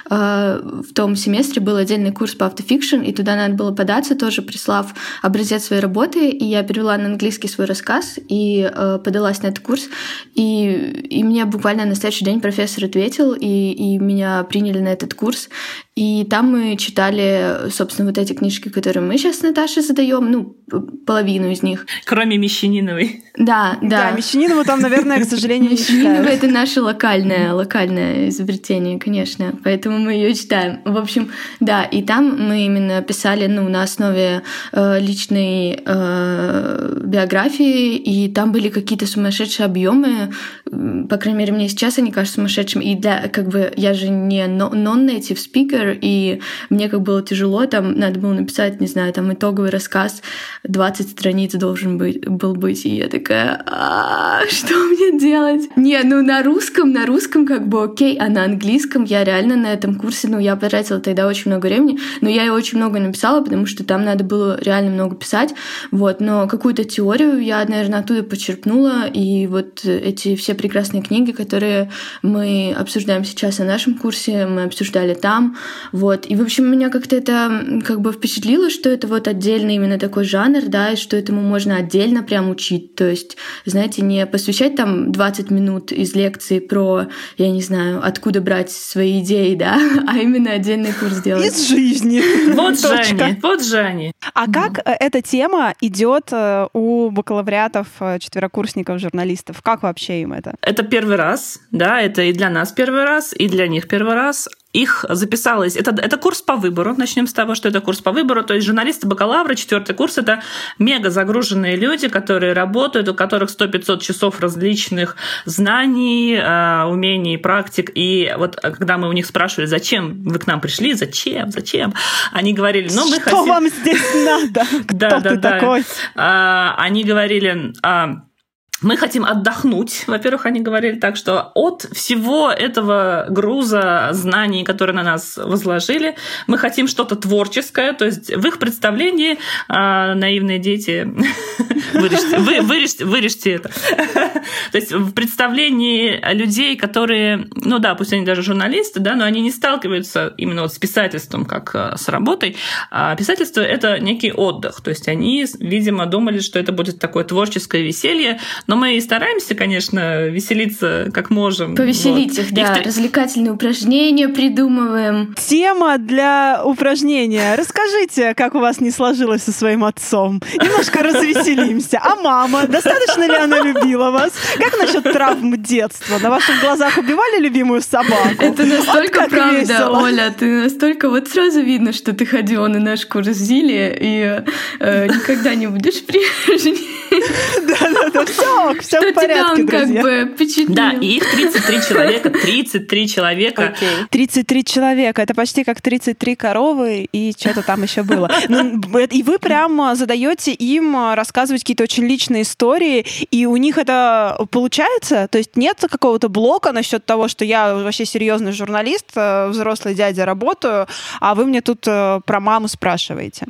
В том семестре был отдельный курс по автофикшн, и туда надо было податься, тоже прислав образец своей работы, и я перевела на английский свой рассказ и э, подалась на этот курс. И, и мне буквально на следующий день профессор ответил, и, и меня приняли на этот курс. И там мы читали, собственно, вот эти книжки, которые мы сейчас с Наташей задаем, ну, половину из них. Кроме Мещаниновой. Да, да. Да, Мещанинову там, наверное, к сожалению, не читают. это наше локальное, локальное изобретение, конечно, поэтому мы ее читаем. В общем, да, и там мы именно писали, ну, на основе э, личной э, биографии, и там были какие-то сумасшедшие объемы, по крайней мере, мне сейчас они кажутся сумасшедшими, и для, как бы, я же не non-native speaker, и мне как было тяжело, там надо было написать, не знаю, там итоговый рассказ, 20 страниц должен быть, был быть, и я такая, а, что мне делать? Не, ну на русском, на русском как бы окей, а на английском я реально на этом курсе, ну я потратила тогда очень много времени, но я и очень много написала, потому что там надо было реально много писать, вот, но какую-то теорию я, наверное, оттуда почерпнула, и вот эти все прекрасные книги, которые мы обсуждаем сейчас на нашем курсе, мы обсуждали там, вот. И, в общем, меня как-то это как бы впечатлило, что это вот отдельный именно такой жанр, да, и что этому можно отдельно прям учить. То есть, знаете, не посвящать там 20 минут из лекции про, я не знаю, откуда брать свои идеи, да, <laughs> а именно отдельный курс делать. Из жизни. <laughs> Вот Женя, вот Женя. А как э, эта тема идет э, у бакалавриатов, э, четверокурсников, журналистов? Как вообще им это? Это первый раз, да, это и для нас первый раз, и для них первый раз их записалось. Это, это курс по выбору. Начнем с того, что это курс по выбору. То есть журналисты бакалавры, четвертый курс это мега загруженные люди, которые работают, у которых 100-500 часов различных знаний, а, умений, практик. И вот а, когда мы у них спрашивали, зачем вы к нам пришли, зачем, зачем, они говорили, ну мы что хотим... вам здесь надо? <laughs> Кто ты такой? А, они говорили, мы хотим отдохнуть. Во-первых, они говорили так, что от всего этого груза знаний, которые на нас возложили, мы хотим что-то творческое. То есть в их представлении э, наивные дети, <laughs> вырежьте, вы, вырежьте, вырежьте это. То есть в представлении людей, которые, ну да, пусть они даже журналисты, да, но они не сталкиваются именно вот с писательством как э, с работой. А писательство — это некий отдых. То есть они, видимо, думали, что это будет такое творческое веселье, но мы и стараемся, конечно, веселиться как можем. Повеселить вот. их, да. Их... Развлекательные упражнения придумываем. Тема для упражнения. Расскажите, как у вас не сложилось со своим отцом. Немножко развеселимся. А мама? Достаточно ли она любила вас? Как насчет травм детства? На ваших глазах убивали любимую собаку? Это настолько вот правда, весело. Оля. Ты настолько... Вот сразу видно, что ты ходила на наш курс Зили и э, никогда не будешь прежней. Да-да-да, все ок, все в порядке, друзья. как бы впечатлил. Да, и их 33 <laughs> человека, 33 человека. Okay. 33 человека, это почти как 33 коровы и что-то там еще было. Ну, и вы прям задаете им рассказывать какие-то очень личные истории, и у них это получается? То есть нет какого-то блока насчет того, что я вообще серьезный журналист, э, взрослый дядя, работаю, а вы мне тут про маму спрашиваете?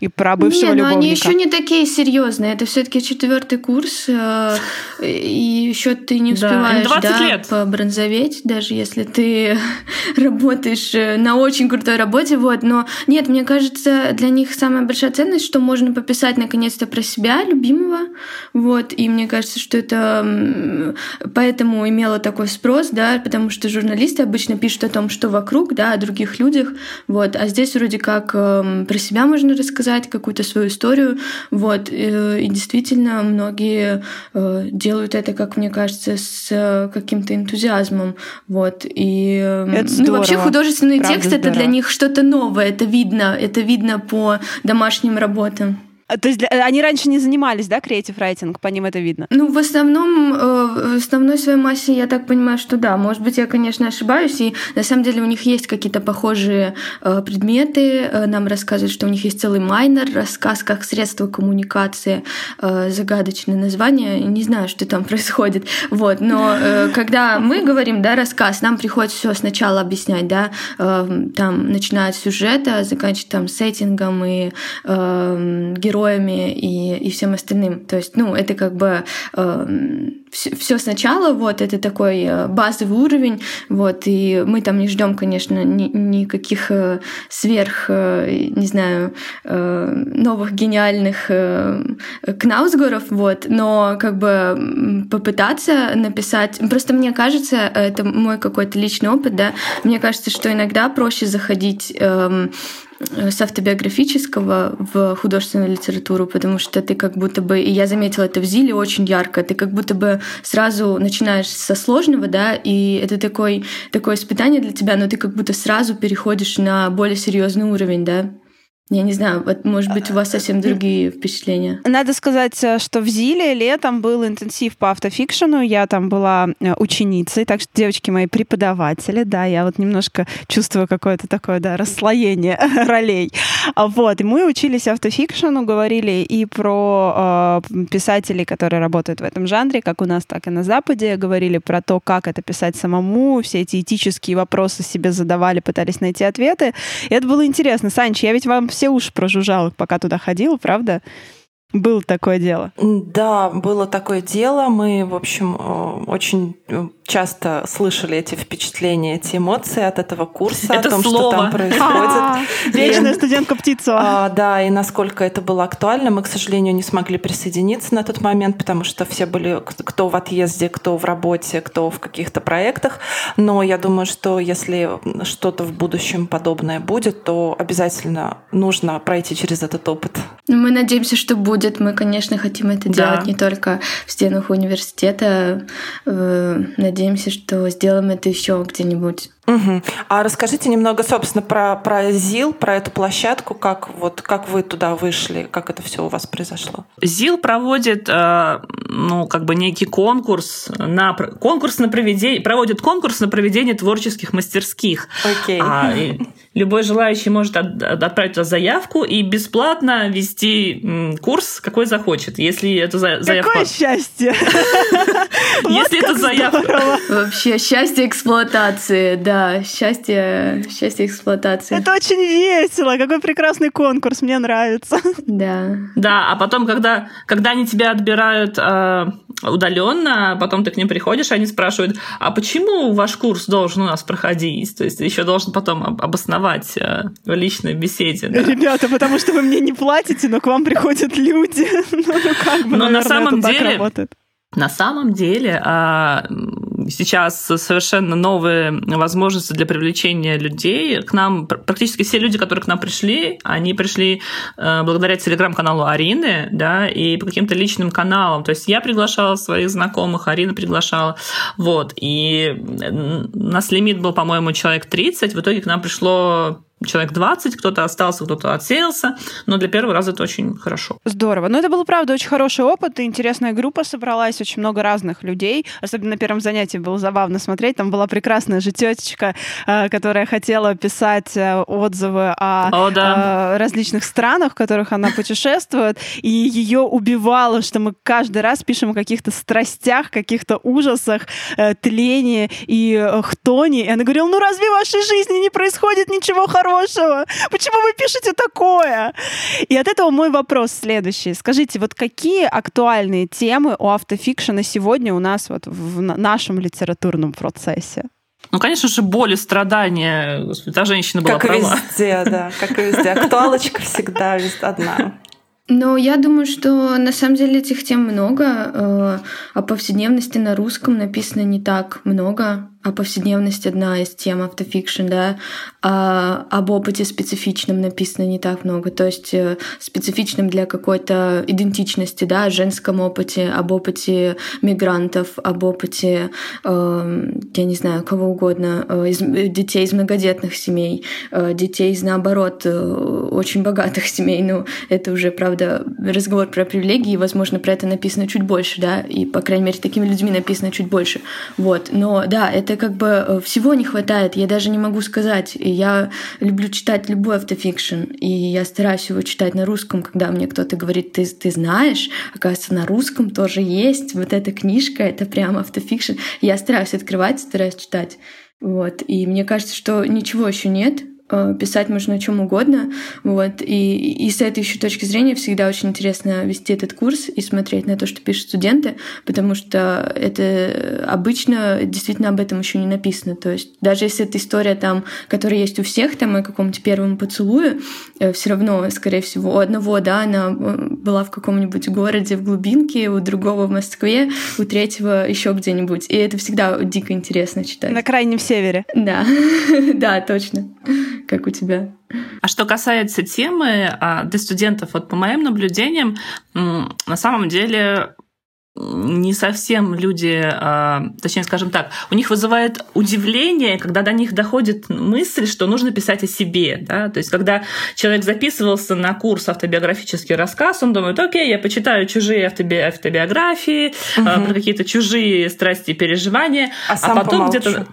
И про бывшего не, любовника. но они еще не такие серьезные. Это все-таки четвертый курс, э, и еще ты не успеваешь да, да, лет. побронзоветь, даже если ты <laughs> работаешь э, на очень крутой работе. Вот. Но нет, мне кажется, для них самая большая ценность, что можно пописать наконец-то про себя, любимого. Вот. И мне кажется, что это поэтому имело такой спрос, да, потому что журналисты обычно пишут о том, что вокруг, да, о других людях. Вот. А здесь вроде как эм, про себя можно рассказать рассказать какую-то свою историю. Вот. Э, и действительно, многие э, делают это, как мне кажется, с э, каким-то энтузиазмом. Вот. И это ну, вообще художественный Правда текст это для них что-то новое, это видно, это видно по домашним работам. А, то есть для, они раньше не занимались, да, креатив райтинг, по ним это видно? Ну, в основном, э, в основной своей массе я так понимаю, что да. Может быть, я, конечно, ошибаюсь, и на самом деле у них есть какие-то похожие э, предметы. Э, нам рассказывают, что у них есть целый майнер, рассказ как средство коммуникации, загадочное название. Не знаю, что там <laughs> происходит. Вот. Но когда мы говорим, да, рассказ, нам приходится все сначала объяснять, да, там, начиная от сюжета, заканчивая там сеттингом и героем героями и, и всем остальным. То есть, ну, это как бы э, все сначала, вот, это такой э, базовый уровень, вот, и мы там не ждем, конечно, ни, никаких э, сверх, э, не знаю, новых гениальных кнаусгоров, вот, но как бы попытаться написать, просто мне кажется, это мой какой-то личный опыт, да, мне кажется, что иногда проще заходить э, Э, с автобиографического в художественную литературу, потому что ты как будто бы, и я заметила это в Зиле очень ярко, ты как будто бы сразу начинаешь со сложного, да, и это такой, такое испытание для тебя, но ты как будто сразу переходишь на более серьезный уровень, да. Я не знаю, вот, может быть, у вас совсем другие впечатления. Надо сказать, э, что в Зиле летом был интенсив по автофикшену. Я там была э, ученицей, так что девочки мои преподаватели, да, я вот немножко чувствую какое-то такое, да, расслоение <laughs> ролей. А вот, и мы учились автофикшену, говорили и про э, писателей, которые работают в этом жанре, как у нас, так и на Западе, говорили про то, как это писать самому, все эти этические вопросы себе задавали, пытались найти ответы. И это было интересно. Санч, я ведь вам все уши прожужжал, пока туда ходил, правда? Было такое дело. Да, было такое дело. Мы, в общем, э, очень э, часто слышали эти впечатления, эти эмоции от этого курса, это о том, слово. что там происходит. Вечная студентка птица. А, да, и насколько это было актуально. Мы, к сожалению, не смогли присоединиться на тот момент, потому что все были кто в отъезде, кто в работе, кто в каких-то проектах. Но я думаю, что если что-то в будущем подобное будет, то обязательно нужно пройти через этот опыт. Мы надеемся, что будет будет. Мы, конечно, хотим это делать не только в стенах университета. Э, надеемся, что сделаем это еще где-нибудь. Угу. А расскажите немного, собственно, про, про ЗИЛ, про эту площадку, как, вот, как вы туда вышли, как это все у вас произошло? ЗИЛ проводит, э, ну, как бы некий конкурс на, конкурс на проведение, проводит конкурс на проведение творческих мастерских. Окей. А, любой желающий может отправить туда заявку и бесплатно вести курс, какой захочет. Если это заявка... Какое счастье! <laughs> Если это заявка... Вообще, счастье эксплуатации, да да, счастье, счастье эксплуатации. Это очень весело, какой прекрасный конкурс, мне нравится. Да. Да, а потом, когда, когда они тебя отбирают э, удаленно, потом ты к ним приходишь, они спрашивают, а почему ваш курс должен у нас проходить? То есть ты еще должен потом обосновать э, в личной беседе. Да? Ребята, потому что вы мне не платите, но к вам приходят люди. <laughs> ну, ну как бы, но наверное, на самом это деле, так работает. На самом деле а, сейчас совершенно новые возможности для привлечения людей. К нам практически все люди, которые к нам пришли, они пришли э, благодаря телеграм-каналу Арины, да, и по каким-то личным каналам. То есть я приглашала своих знакомых, Арина приглашала. Вот. И у нас лимит был, по-моему, человек 30. В итоге к нам пришло человек 20, кто-то остался, кто-то отсеялся, но для первого раза это очень хорошо. Здорово. Ну, это был, правда, очень хороший опыт, и интересная группа собралась, очень много разных людей. Особенно на первом занятии было забавно смотреть. Там была прекрасная же тетечка, э, которая хотела писать э, отзывы о, о да. Э, различных странах, в которых она путешествует, и ее убивало, что мы каждый раз пишем о каких-то страстях, каких-то ужасах, тлении и хтони. И она говорила, ну разве в вашей жизни не происходит ничего хорошего? Хорошего? Почему вы пишете такое? И от этого мой вопрос следующий. Скажите, вот какие актуальные темы у автофикшена сегодня у нас вот в нашем литературном процессе? Ну, конечно же, боль и страдания. Господи, та женщина была как права. Как везде, да. Как и везде. Актуалочка всегда одна. Но я думаю, что на самом деле этих тем много. Э, о повседневности на русском написано не так много а повседневность одна из тем автофикшн, да, а об опыте специфичном написано не так много, то есть э, специфичном для какой-то идентичности, да, о женском опыте, об опыте мигрантов, об опыте, э, я не знаю, кого угодно, э, из, детей из многодетных семей, э, детей из, наоборот, э, очень богатых <laughs> семей, ну, это уже, правда, разговор про привилегии, возможно, про это написано чуть больше, да, и, по крайней мере, такими людьми написано чуть больше, вот, но, да, это это как бы э, всего не хватает, я даже не могу сказать. Я люблю читать любой автофикшн, и я стараюсь его читать на русском, когда мне кто-то говорит, ты, ты знаешь, оказывается, на русском тоже есть вот эта книжка, это прям автофикшн. Я стараюсь открывать, стараюсь читать. Вот. И мне кажется, что ничего еще нет, писать можно о чем угодно. Вот. И, и с этой еще точки зрения всегда очень интересно вести этот курс и смотреть на то, что пишут студенты, потому что это обычно действительно об этом еще не написано. То есть даже если эта история там, которая есть у всех, там о каком-то первом поцелуе, э, все равно, скорее всего, у одного, да, она э, была в каком-нибудь городе в глубинке, у другого в Москве, у третьего еще где-нибудь. И это всегда дико интересно читать. На крайнем севере. Да, <laughs> да, точно <laughs> как у тебя. А что касается темы а, для студентов, вот по моим наблюдениям, на самом деле не совсем люди, а, точнее, скажем так, у них вызывает удивление, когда до них доходит мысль, что нужно писать о себе. Да? То есть, когда человек записывался на курс автобиографический рассказ, он думает, окей, я почитаю чужие автоби автобиографии, угу. про какие-то чужие страсти и переживания, а, а потом где-то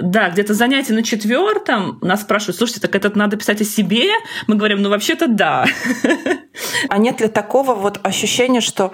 да, где-то занятие на четвертом нас спрашивают, слушайте, так это надо писать о себе? Мы говорим, ну вообще-то да. <laughs> А нет ли такого вот ощущения, что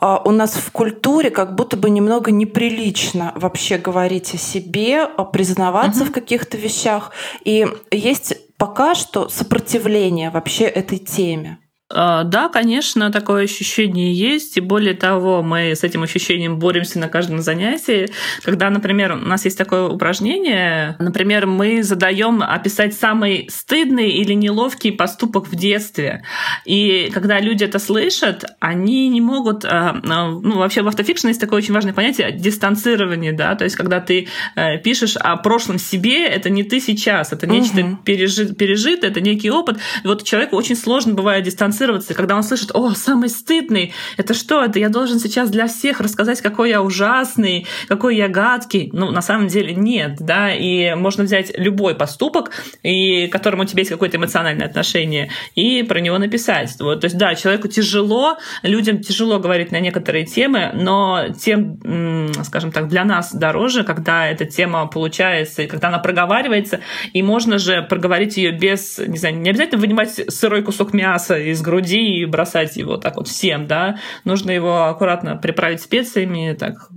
э, у нас в культуре как будто бы немного неприлично вообще говорить о себе, а признаваться угу. в каких-то вещах? И есть пока что сопротивление вообще этой теме? А, да, конечно, такое ощущение есть. И более того, мы с этим ощущением боремся на каждом занятии. Когда, например, у нас есть такое упражнение, например, мы задаем описать самый стыдный или неловкий поступок в детстве. И когда люди это слышат, они не могут... А, а, ну, вообще в автофикшн есть такое очень важное понятие дистанцирование, да, то есть когда ты э, пишешь о прошлом себе, это не ты сейчас, это нечто угу. пережит, пережитое, это некий опыт. И вот человеку очень сложно бывает дистанцироваться дистанцироваться, когда он слышит, о, самый стыдный, это что, это я должен сейчас для всех рассказать, какой я ужасный, какой я гадкий. Ну, на самом деле нет, да, и можно взять любой поступок, и к которому у тебя есть какое-то эмоциональное отношение, и про него написать. Вот, то есть, да, человеку тяжело, людям тяжело говорить на некоторые темы, но тем, скажем так, для нас дороже, когда эта тема получается, и когда она проговаривается, и можно же проговорить ее без, не знаю, не обязательно вынимать сырой кусок мяса из груди и бросать его так вот всем, да. Нужно его аккуратно приправить специями, так,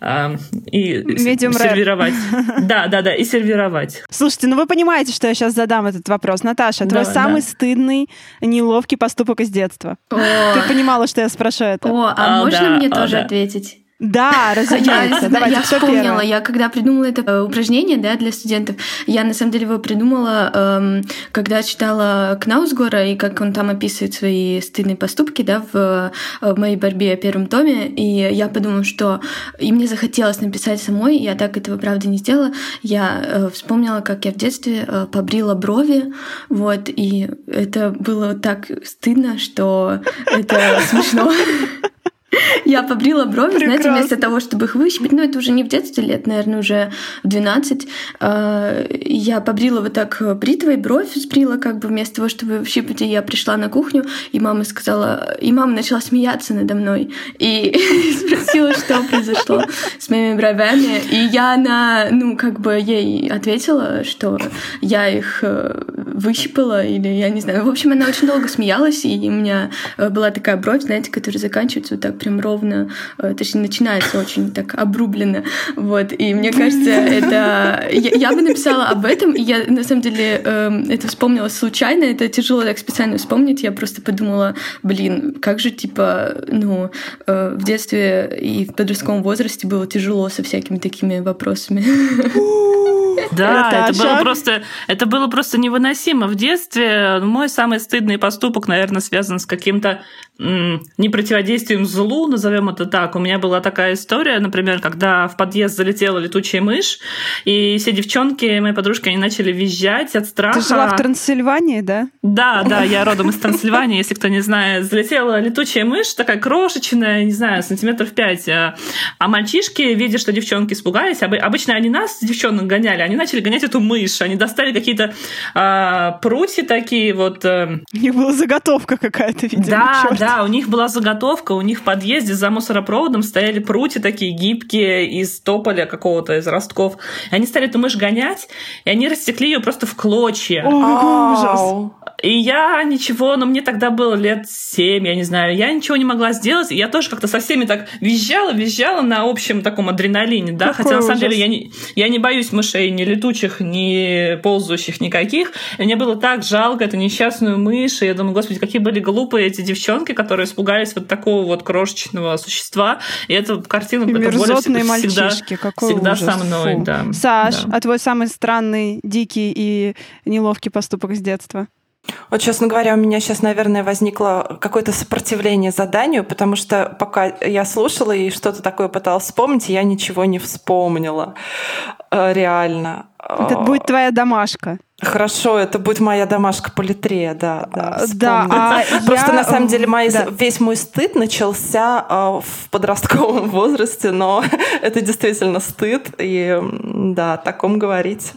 э, и Medium сервировать. Rare. <laughs> Да, да, да, и сервировать. Слушайте, ну вы понимаете, что я сейчас задам этот вопрос. Наташа, твой да, самый да. стыдный, неловкий поступок из детства. О. Ты понимала, что я спрошу это? О, а, а можно да, мне а, тоже да. ответить? Да, <laughs> разумеется. Я, Давайте, я вспомнила, первое? я когда придумала это э, упражнение да, для студентов, я на самом деле его придумала, эм, когда читала Кнаусгора, и как он там описывает свои стыдные поступки да, в, э, в моей борьбе о первом томе, и я подумала, что и мне захотелось написать самой, я так этого, правда, не сделала. Я э, вспомнила, как я в детстве э, побрила брови, вот, и это было так стыдно, что это смешно. <laughs> Я побрила брови, Прекрасно. знаете, вместо того, чтобы их выщипать, ну это уже не в детстве лет, наверное, уже в 12, а, я побрила вот так бритвой, бровь сбрила как бы вместо того, чтобы выщипать, и я пришла на кухню, и мама сказала, и мама начала смеяться надо мной, и <laughs> спросила, что произошло с моими бровями, и я на, ну как бы ей ответила, что я их э, выщипала, или я не знаю, в общем, она очень долго смеялась, и у меня была такая бровь, знаете, которая заканчивается вот так прям ровно ровно, э, точнее, начинается очень так обрубленно. Вот, и мне кажется, это... Я, я бы написала об этом, и я, на самом деле, э, это вспомнила случайно, это тяжело так специально вспомнить, я просто подумала, блин, как же, типа, ну, э, в детстве и в подростковом возрасте было тяжело со всякими такими вопросами. Да, это было просто, это было просто невыносимо. В детстве мой самый стыдный поступок, наверное, связан с каким-то не противодействием злу, назовем это так. У меня была такая история, например, когда в подъезд залетела летучая мышь, и все девчонки, мои подружки, они начали визжать от страха. Ты жила в Трансильвании, да? Да, да, я родом из Трансильвании, если кто не знает. Залетела летучая мышь, такая крошечная, не знаю, сантиметров пять. А мальчишки, видя, что девчонки испугались, обычно они нас, девчонок, гоняли, они начали гонять эту мышь. Они достали какие-то а, прутья такие вот. А... У них была заготовка какая-то, видимо. Да, черт. Да, у них была заготовка, у них в подъезде за мусоропроводом стояли прутья такие гибкие из тополя какого-то, из ростков. И они стали эту мышь гонять, и они рассекли ее просто в клочья. О, ужас. И я ничего, но мне тогда было лет семь, я не знаю, я ничего не могла сделать, и я тоже как-то со всеми так визжала, визжала на общем таком адреналине, да, Какой хотя на самом деле я не, я не боюсь мышей ни летучих, ни ползущих никаких, и мне было так жалко эту несчастную мышь, и я думаю, господи, какие были глупые эти девчонки, которые испугались вот такого вот крошечного существа, и эту картину, и эта боль всегда, мальчишки, какой всегда ужас. со мной, Фу. да. Саш, да. а твой самый странный, дикий и неловкий поступок с детства? Вот, честно говоря, у меня сейчас, наверное, возникло какое-то сопротивление заданию, потому что пока я слушала и что-то такое пыталась вспомнить, я ничего не вспомнила. Э, реально. Это будет твоя домашка. Хорошо, это будет моя домашка по литре, да. Да, да а Просто я... на самом деле мои, да. весь мой стыд начался э, в подростковом <laughs> возрасте, но <laughs> это действительно стыд, и да, о таком говорить.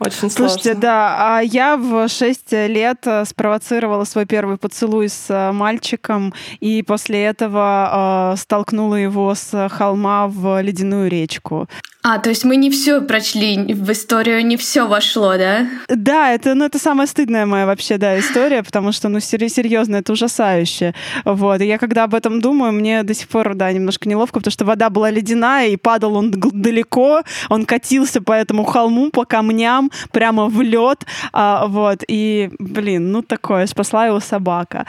Очень Слушайте, сложно. да, а я в 6 лет э, спровоцировала свой первый поцелуй с э, мальчиком, и после этого э, столкнула его с холма в ледяную речку. А, то есть мы не все прочли, в историю не все вошло, да? Да, это, ну, это самая стыдная моя вообще, да, история, потому что, ну, серьезно, это ужасающе. Вот, и я когда об этом думаю, мне до сих пор, да, немножко неловко, потому что вода была ледяная, и падал он далеко, он катился по этому холму, по камням, прямо в лед, а, вот, и, блин, ну, такое, спасла его собака.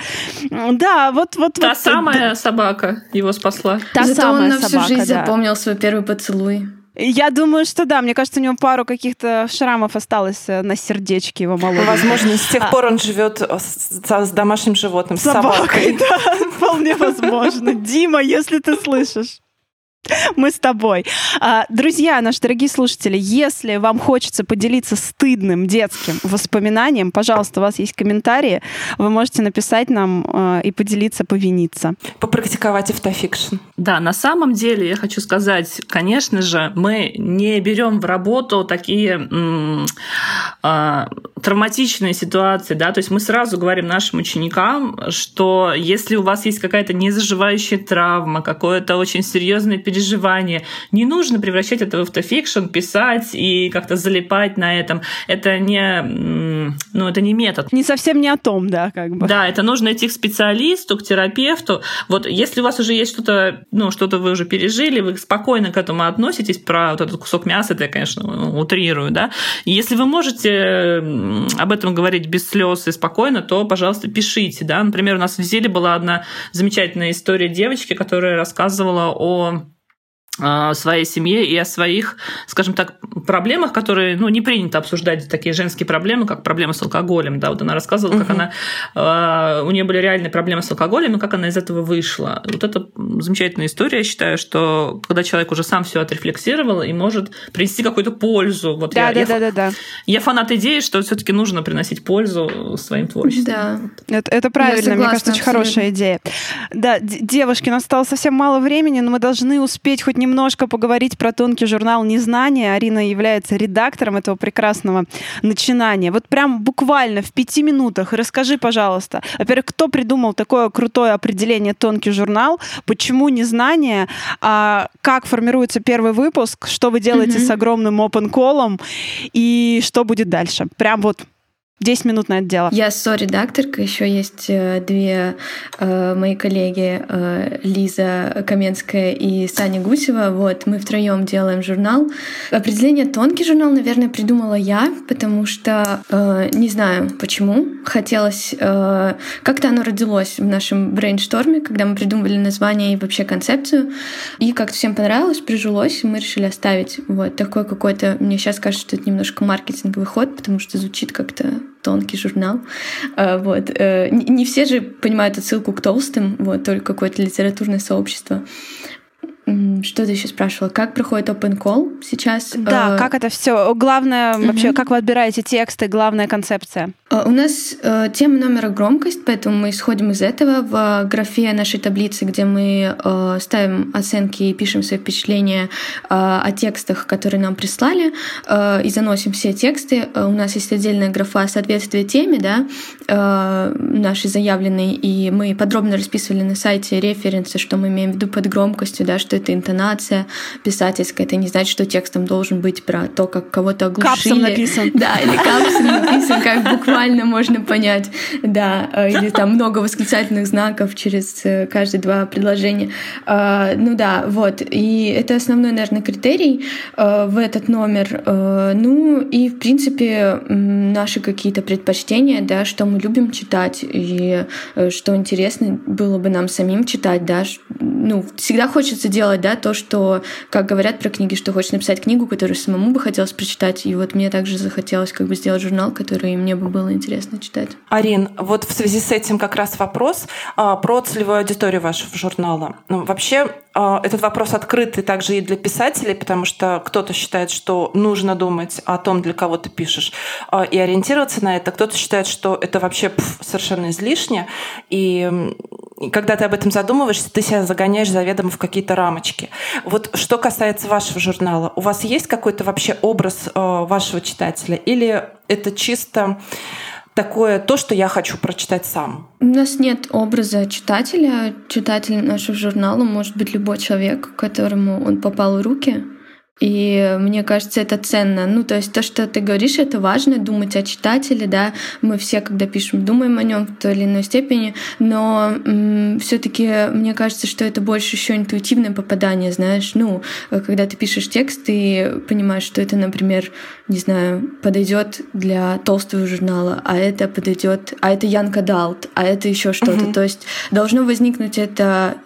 Да, вот, вот. Та вот, самая да. собака его спасла. Та Зато самая он на всю собака, жизнь да. запомнил свой первый поцелуй. Я думаю, что да. Мне кажется, у него пару каких-то шрамов осталось э, на сердечке его молодого. Возможно, с тех пор он живет с, с домашним животным, с собакой. собакой. Да, <laughs> вполне возможно. Дима, если ты слышишь. <laughs> Мы с тобой. А, Друзья, наши дорогие слушатели, если вам хочется поделиться стыдным детским воспоминанием, пожалуйста, у вас есть комментарии, вы можете написать нам э, и поделиться, повиниться. Попрактиковать автофикшн. Да, на самом деле я хочу сказать, конечно же, мы не берем в работу такие м- а, травматичные ситуации, да, то есть мы сразу говорим нашим ученикам, что если у вас есть какая-то незаживающая травма, какое-то очень серьезное переживание, не нужно превращать это в автофикшн, писать и как-то залипать на этом. Это не, ну, это не метод. Не совсем не о том, да, как бы. Да, это нужно идти к специалисту, к терапевту. Вот если у вас уже есть что-то, ну, что-то вы уже пережили, вы спокойно к этому относитесь, про вот этот кусок мяса, это я, конечно, утрирую, да. И если вы можете об этом говорить без слез и спокойно, то, пожалуйста, пишите, да. Например, у нас в Зеле была одна замечательная история девочки, которая рассказывала о своей семье и о своих, скажем так, проблемах, которые, ну, не принято обсуждать такие женские проблемы, как проблемы с алкоголем, да, вот она рассказывала, угу. как она, у нее были реальные проблемы с алкоголем, и как она из этого вышла. Вот это замечательная история, я считаю, что когда человек уже сам все отрефлексировал и может принести какую-то пользу. Вот да, я, да, я, да, да, да. Я фанат идеи, что все-таки нужно приносить пользу своим творчеством. Да. Это, это правильно, мне кажется, очень абсолютно. хорошая идея. Да, девушки, у нас осталось совсем мало времени, но мы должны успеть хоть немножко поговорить про тонкий журнал «Незнание». Арина является редактором этого прекрасного начинания. Вот прям буквально в пяти минутах расскажи, пожалуйста, во-первых, кто придумал такое крутое определение «тонкий журнал», почему «Незнание», а как формируется первый выпуск, что вы делаете mm-hmm. с огромным open колом и что будет дальше. Прям вот 10 минут на это дело. Я со-редакторка, еще есть э, две э, мои коллеги, э, Лиза Каменская и Саня Гусева. Вот, мы втроем делаем журнал. Определение «тонкий журнал», наверное, придумала я, потому что э, не знаю почему. Хотелось... Э, как-то оно родилось в нашем брейншторме, когда мы придумывали название и вообще концепцию. И как-то всем понравилось, прижилось, и мы решили оставить вот такой какой-то... Мне сейчас кажется, что это немножко маркетинговый ход, потому что звучит как-то тонкий журнал. А, вот. Э, не все же понимают отсылку к толстым, вот, только какое-то литературное сообщество. Что ты еще спрашивала? Как проходит open call сейчас? Да, э, как это все? Главное угу. вообще, как вы отбираете тексты, главная концепция? Э, у нас э, тема номера громкость, поэтому мы исходим из этого. В графе нашей таблицы, где мы ставим оценки и пишем свои впечатления о текстах, которые нам прислали, и заносим все тексты, у нас есть отдельная графа соответствия теме, да, нашей заявленной, и мы подробно расписывали на сайте референсы, что мы имеем в виду под громкостью, да, что это интонация писательская, это не значит, что текстом должен быть про то, как кого-то оглушили. Капсом написан. <laughs> Да, или капсом написан, как буквально буквально можно понять, да, э, или там много восклицательных знаков через э, каждые два предложения. А, ну да, вот, и это основной, наверное, критерий э, в этот номер. Ну и, в принципе, наши какие-то предпочтения, да, что мы любим читать и что интересно было бы нам самим читать, да, ну, всегда хочется делать, да, то, что, как говорят про книги, что хочешь написать книгу, которую самому бы хотелось прочитать, и вот мне также захотелось как бы сделать журнал, который мне бы было интересно читать. Арин, вот в связи с этим как раз вопрос а, про целевую аудиторию вашего журнала. Ну, вообще а, этот вопрос открытый также и для писателей, потому что кто-то считает, что нужно думать о том, для кого ты пишешь, а, и ориентироваться на это. Кто-то считает, что это вообще пф, совершенно излишне. И когда ты об этом задумываешься, ты себя загоняешь заведомо в какие-то рамочки. Вот что касается вашего журнала, у вас есть какой-то вообще образ вашего читателя? Или это чисто такое то, что я хочу прочитать сам? У нас нет образа читателя. Читатель нашего журнала может быть любой человек, которому он попал в руки. И мне кажется, это ценно. Ну, то есть то, что ты говоришь, это важно, думать о читателе, да. Мы все, когда пишем, думаем о нем в той или иной степени, но все-таки мне кажется, что это больше еще интуитивное попадание, знаешь. Ну, когда ты пишешь текст, ты понимаешь, что это, например, не знаю, подойдет для толстого журнала, а это подойдет, а это Янка Далт, а это еще что-то. Uh-huh. То есть должно возникнуть это,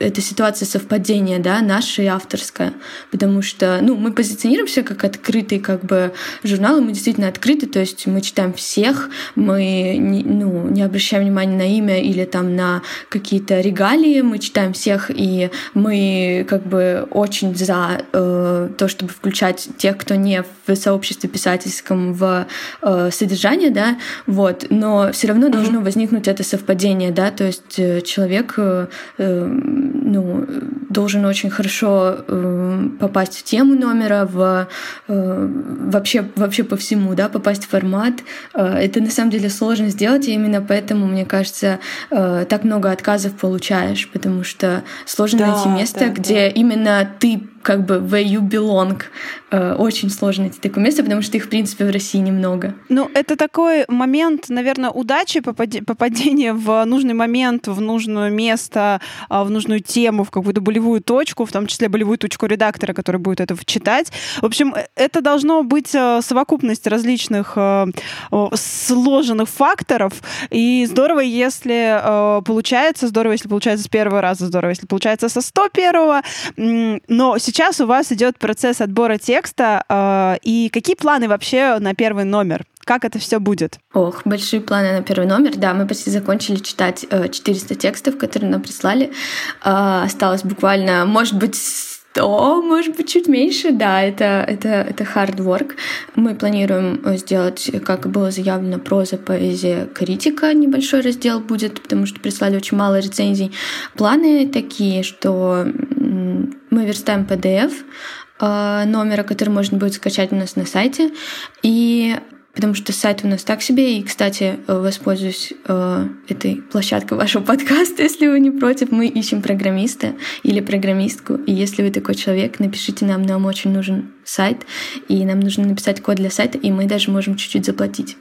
эта ситуация совпадения, да, наша и авторская, потому что ну, мы позиционируемся как открытый как бы журнал, и мы действительно открыты, то есть мы читаем всех, мы не, ну, не обращаем внимания на имя или там на какие-то регалии, мы читаем всех, и мы как бы очень за э, то, чтобы включать тех, кто не в сообществе писательском в э, содержание, да, вот, но все равно должно возникнуть это совпадение, да, то есть э, человек, э, э, ну, должен очень хорошо э, попасть в тему, номера, в, э, вообще, вообще по всему, да, попасть в формат. Э, это на самом деле сложно сделать, и именно поэтому, мне кажется, э, так много отказов получаешь, потому что сложно да, найти место, да, где да. именно ты как бы where you belong. Э, очень сложно найти такое место, потому что их, в принципе, в России немного. Ну, это такой момент, наверное, удачи, попадения в нужный момент, в нужное место, а, в нужную тему, в какую-то болевую точку, в том числе болевую точку редактора, который будет это читать. В общем, э, это должно быть э, совокупность различных сложенных факторов, и здорово, если получается, здорово, если получается с первого раза, здорово, если получается со 101-го, но сейчас сейчас у вас идет процесс отбора текста. Э, и какие планы вообще на первый номер? Как это все будет? Ох, большие планы на первый номер. Да, мы почти закончили читать э, 400 текстов, которые нам прислали. Э, осталось буквально, может быть, то, может быть, чуть меньше, да, это, это, это hard work. Мы планируем сделать, как было заявлено, проза, поэзия, критика, небольшой раздел будет, потому что прислали очень мало рецензий. Планы такие, что мы верстаем PDF э, номера, который можно будет скачать у нас на сайте, и потому что сайт у нас так себе. И, кстати, э, воспользуюсь э, этой площадкой вашего <laughs> подкаста, если вы не против. Мы ищем программиста или программистку. И если вы такой человек, напишите нам, нам очень нужен сайт, и нам нужно написать код для сайта, и мы даже можем чуть-чуть заплатить.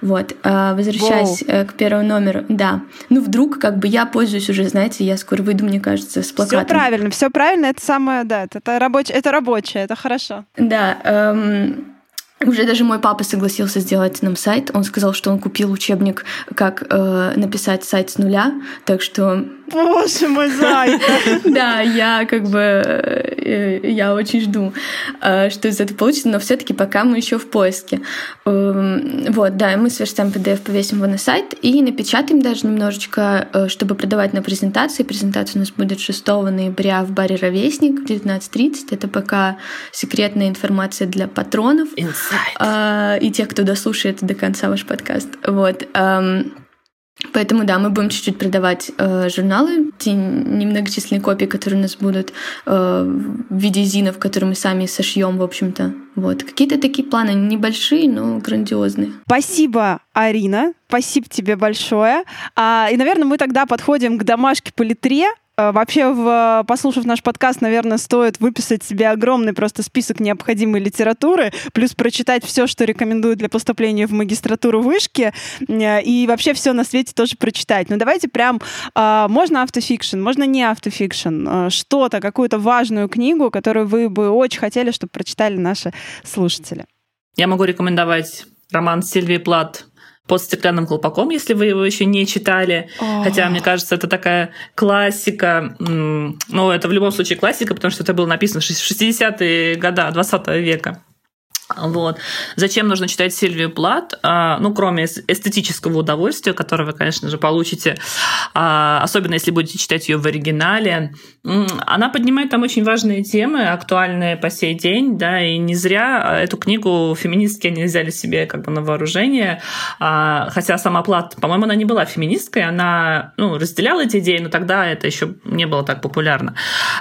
Вот, а, возвращаясь Воу. Э, к первому номеру, да. Ну, вдруг, как бы я пользуюсь уже, знаете, я скоро выйду, мне кажется, с плакатом. Все правильно, все правильно, это самое, да, это, это рабочее, это рабочее, это хорошо. Да, эм, уже даже мой папа согласился сделать нам сайт. Он сказал, что он купил учебник, как э, написать сайт с нуля. Так что Боже мой, зайка! <laughs> Да, я как бы, э, я очень жду, э, что из этого получится, но все таки пока мы еще в поиске. Эм, вот, да, мы сверстаем PDF, повесим его на сайт и напечатаем даже немножечко, э, чтобы продавать на презентации. Презентация у нас будет 6 ноября в баре «Ровесник» в 19.30. Это пока секретная информация для патронов. Inside. И тех, кто дослушает до конца ваш подкаст. Вот. Поэтому да, мы будем чуть-чуть продавать э, журналы, те немногочисленные копии, которые у нас будут э, в виде зинов, которые мы сами сошьем, в общем-то. Вот какие-то такие планы небольшие, но грандиозные. Спасибо, Арина. Спасибо тебе большое. А, и, наверное, мы тогда подходим к домашке по литре. Э, вообще, в, послушав наш подкаст, наверное, стоит выписать себе огромный просто список необходимой литературы, плюс прочитать все, что рекомендуют для поступления в магистратуру вышки, э, и вообще все на свете тоже прочитать. Но давайте прям, э, можно автофикшн, можно не автофикшн, что-то, какую-то важную книгу, которую вы бы очень хотели, чтобы прочитали наши слушатели. Я могу рекомендовать роман Сильвии Плат под стеклянным колпаком, если вы его еще не читали. Oh. Хотя, мне кажется, это такая классика. Ну, это в любом случае классика, потому что это было написано в 60-е годы 20 века. Вот. Зачем нужно читать Сильвию Плат? А, ну, кроме эстетического удовольствия, которое вы, конечно же, получите, а, особенно если будете читать ее в оригинале. Она поднимает там очень важные темы, актуальные по сей день, да, и не зря эту книгу феминистки они взяли себе как бы на вооружение, а, хотя сама Плат, по-моему, она не была феминисткой, она ну, разделяла эти идеи, но тогда это еще не было так популярно.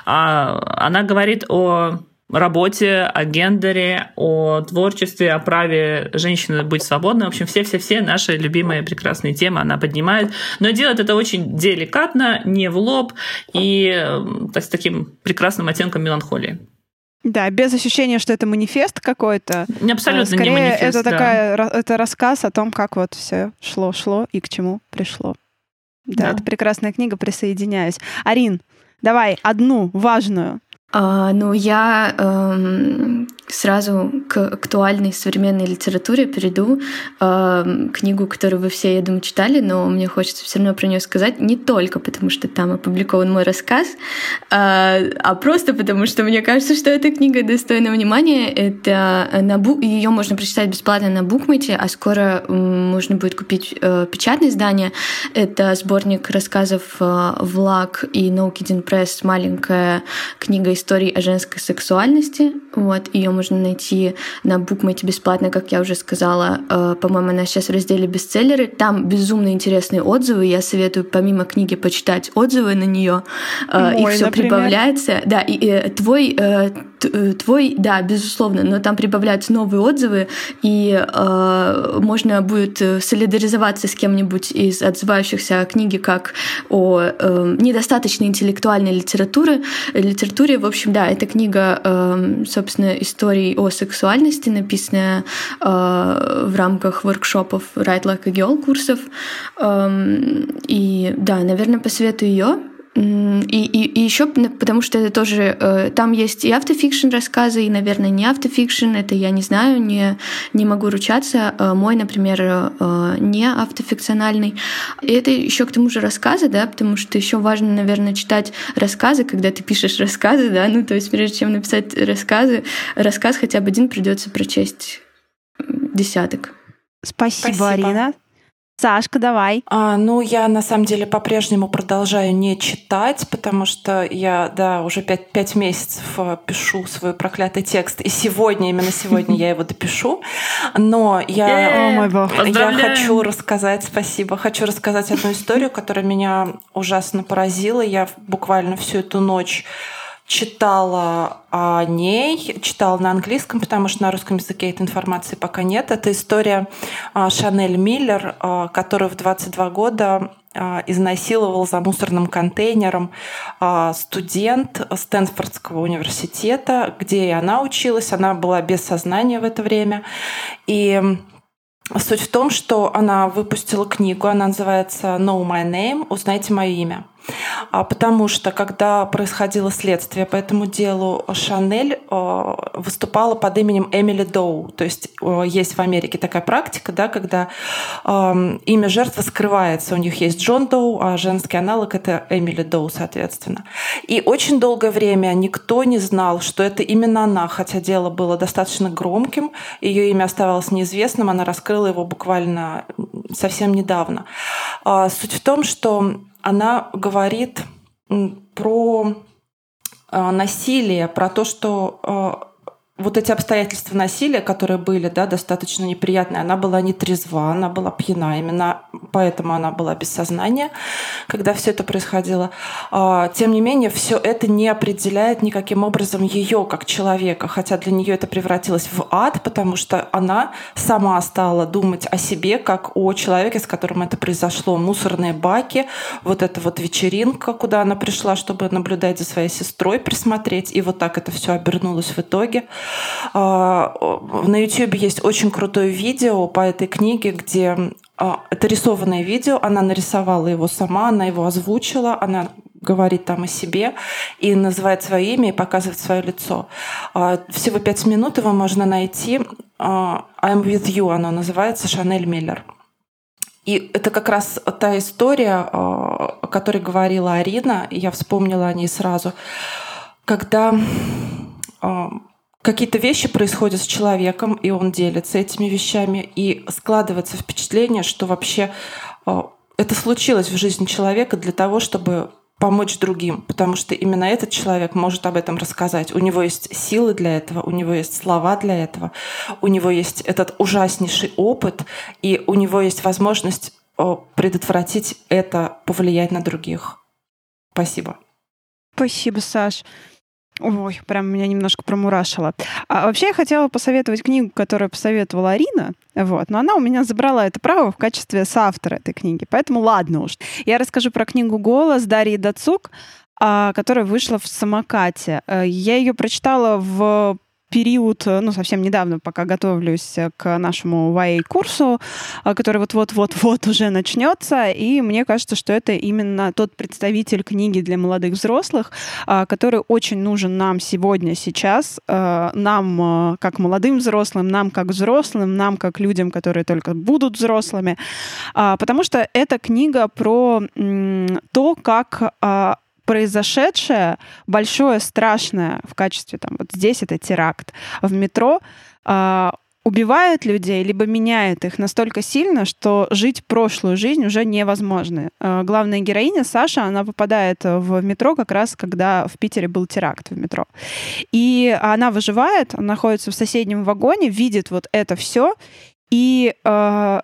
Она говорит о работе, о гендере, о творчестве, о праве женщины быть свободной. В общем, все-все-все наши любимые прекрасные темы она поднимает. Но делает это очень деликатно, не в лоб и так, с таким прекрасным оттенком меланхолии. Да, без ощущения, что это манифест какой-то. Абсолютно Скорее, не манифест. Это да. такая, это рассказ о том, как вот все шло, шло и к чему пришло. Да, да. это прекрасная книга, присоединяюсь. Арин, давай одну важную ну, я эм, сразу к актуальной современной литературе перейду. Эм, книгу, которую вы все, я думаю, читали, но мне хочется все равно про нее сказать. Не только потому, что там опубликован мой рассказ, э, а просто потому, что мне кажется, что эта книга достойна внимания. Это на бу... Ее можно прочитать бесплатно на букмете, а скоро можно будет купить э, печатное издание. Это сборник рассказов э, «Влаг» и «No Kidding Press», маленькая книга историй о женской сексуальности. Вот, ее найти на букмете бесплатно, как я уже сказала. Э, по-моему, она сейчас в разделе бестселлеры. Там безумно интересные отзывы. Я советую помимо книги почитать отзывы на нее. Э, Их все прибавляется. Да, и, и твой э, твой, да, безусловно, но там прибавляются новые отзывы, и э, можно будет солидаризоваться с кем-нибудь из отзывающихся о книге как о э, недостаточной интеллектуальной литературе. литературе. В общем, да, эта книга, э, собственно, историй о сексуальности, написанная э, в рамках воркшопов Write Like a Girl курсов. Э, и да, наверное, посоветую ее. И, и, и еще потому что это тоже э, там есть и автофикшн рассказы, и, наверное, не автофикшн, это я не знаю, не, не могу ручаться. Э, мой, например, э, не автофикциональный. И это еще к тому же рассказы, да, потому что еще важно, наверное, читать рассказы, когда ты пишешь рассказы, да, ну то есть прежде чем написать рассказы, рассказ хотя бы один придется прочесть десяток. Спасибо, Спасибо. Арина. Сашка, давай. А, ну, я на самом деле по-прежнему продолжаю не читать, потому что я, да, уже пять, пять месяцев э, пишу свой проклятый текст, и сегодня, именно сегодня я его допишу. Но я, я хочу рассказать, спасибо, хочу рассказать одну историю, которая меня ужасно поразила. Я буквально всю эту ночь читала о ней, читала на английском, потому что на русском языке этой информации пока нет. Это история а, Шанель Миллер, а, которую в 22 года а, изнасиловал за мусорным контейнером студент Стэнфордского университета, где и она училась. Она была без сознания в это время. И Суть в том, что она выпустила книгу, она называется «Know My Name», «Узнайте мое имя». А потому что, когда происходило следствие по этому делу, Шанель э, выступала под именем Эмили Доу. То есть э, есть в Америке такая практика, да, когда эм, имя жертвы скрывается. У них есть Джон Доу, а женский аналог — это Эмили Доу, соответственно. И очень долгое время никто не знал, что это именно она, хотя дело было достаточно громким, ее имя оставалось неизвестным, она раскрыла его буквально совсем недавно. А суть в том, что она говорит про э, насилие, про то, что э, вот эти обстоятельства насилия, которые были, да, достаточно неприятные, она была не трезва, она была пьяна, именно поэтому она была без сознания, когда все это происходило. А, тем не менее, все это не определяет никаким образом ее как человека, хотя для нее это превратилось в ад, потому что она сама стала думать о себе как о человеке, с которым это произошло. Мусорные баки, вот эта вот вечеринка, куда она пришла, чтобы наблюдать за своей сестрой, присмотреть, и вот так это все обернулось в итоге. А, на YouTube есть очень крутое видео по этой книге, где а, это рисованное видео, она нарисовала его сама, она его озвучила, она говорит там о себе и называет свое имя и показывает свое лицо. А, всего пять минут его можно найти. I'm with you, оно называется, Шанель Миллер. И это как раз та история, о которой говорила Арина, и я вспомнила о ней сразу, когда какие-то вещи происходят с человеком, и он делится этими вещами, и складывается впечатление, что вообще э, это случилось в жизни человека для того, чтобы помочь другим, потому что именно этот человек может об этом рассказать. У него есть силы для этого, у него есть слова для этого, у него есть этот ужаснейший опыт, и у него есть возможность э, предотвратить это, повлиять на других. Спасибо. Спасибо, Саш. Ой, прям меня немножко промурашило. А вообще я хотела посоветовать книгу, которую посоветовала Арина, вот, но она у меня забрала это право в качестве соавтора этой книги, поэтому ладно уж. Я расскажу про книгу «Голос» Дарьи Дацук, а, которая вышла в самокате. Э, я ее прочитала в период, э, ну, совсем недавно, пока готовлюсь э, к нашему YA-курсу, э, который вот-вот-вот-вот уже начнется, и мне кажется, что это именно тот представитель книги для молодых взрослых, который очень нужен нам сегодня, сейчас, нам как молодым взрослым, нам как взрослым, нам как людям, которые только будут взрослыми, потому что эта книга про то, как произошедшее большое, страшное в качестве, там, вот здесь это теракт, в метро, э, убивают людей, либо меняют их настолько сильно, что жить прошлую жизнь уже невозможно. Э, главная героиня, Саша, она попадает в метро как раз, когда в Питере был теракт в метро. И она выживает, находится в соседнем вагоне, видит вот это все, и э,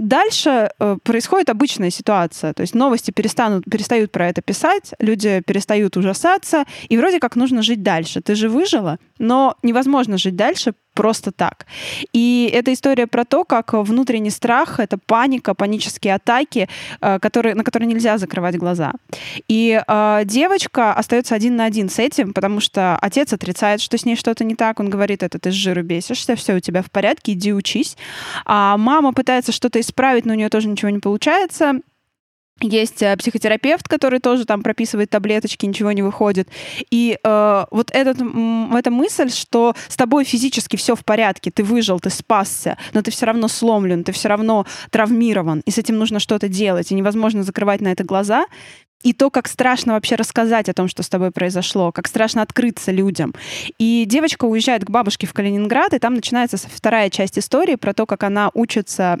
Дальше э, происходит обычная ситуация, то есть новости перестанут, перестают про это писать, люди перестают ужасаться, и вроде как нужно жить дальше. Ты же выжила, но невозможно жить дальше просто так. И это история про то, как внутренний страх, это паника, панические атаки, э, которые, на которые нельзя закрывать глаза. И э, девочка остается один на один с этим, потому что отец отрицает, что с ней что-то не так. Он говорит, это ты с жиру бесишься, все у тебя в порядке, иди учись. А мама пытается что-то исправить, но у нее тоже ничего не получается. Есть э, психотерапевт, который тоже там прописывает таблеточки, ничего не выходит. И э, вот этот, эта мысль, что с тобой физически все в порядке, ты выжил, ты спасся, но ты все равно сломлен, ты все равно травмирован, и с этим нужно что-то делать, и невозможно закрывать на это глаза и то, как страшно вообще рассказать о том, что с тобой произошло, как страшно открыться людям. И девочка уезжает к бабушке в Калининград, и там начинается вторая часть истории про то, как она учится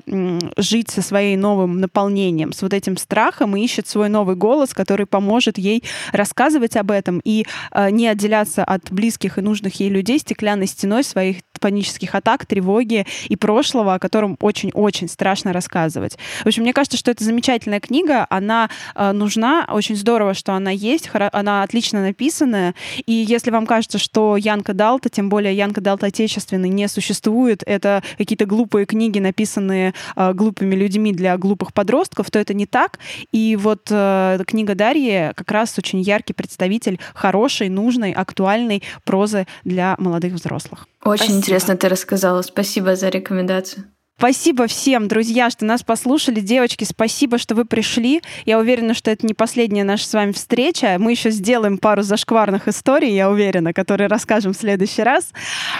жить со своим новым наполнением, с вот этим страхом, и ищет свой новый голос, который поможет ей рассказывать об этом и э, не отделяться от близких и нужных ей людей стеклянной стеной своих панических атак, тревоги и прошлого, о котором очень-очень страшно рассказывать. В общем, мне кажется, что это замечательная книга, она э, нужна, очень здорово, что она есть, она отлично написанная, и если вам кажется, что Янка Далта, тем более Янка Далта отечественный, не существует, это какие-то глупые книги, написанные э, глупыми людьми для глупых подростков, то это не так. И вот э, книга Дарьи как раз очень яркий представитель хорошей, нужной, актуальной прозы для молодых взрослых. Очень Спасибо. интересно ты рассказала. Спасибо за рекомендацию. Спасибо всем, друзья, что нас послушали. Девочки, спасибо, что вы пришли. Я уверена, что это не последняя наша с вами встреча. Мы еще сделаем пару зашкварных историй, я уверена, которые расскажем в следующий раз.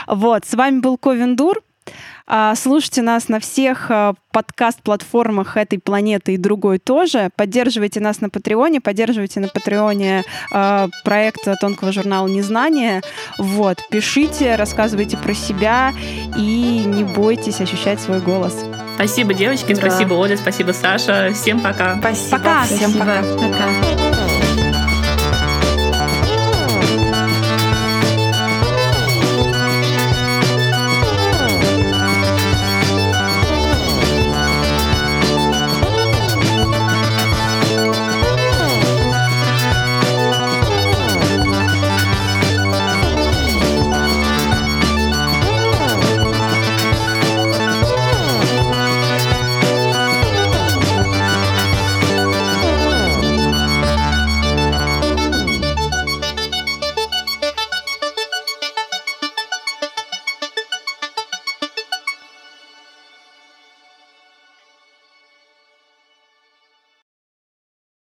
Вот, с вами был Ковен Дур. А, слушайте нас на всех а, подкаст-платформах этой планеты и другой тоже. Поддерживайте нас на Патреоне, поддерживайте на Патреоне э, проект тонкого журнала «Незнание». Вот, пишите, рассказывайте про себя и не бойтесь ощущать свой голос. Спасибо, девочки, да. спасибо, Оля, спасибо, Саша. Всем пока. Спасибо. Пока. Всем Всем пока. пока.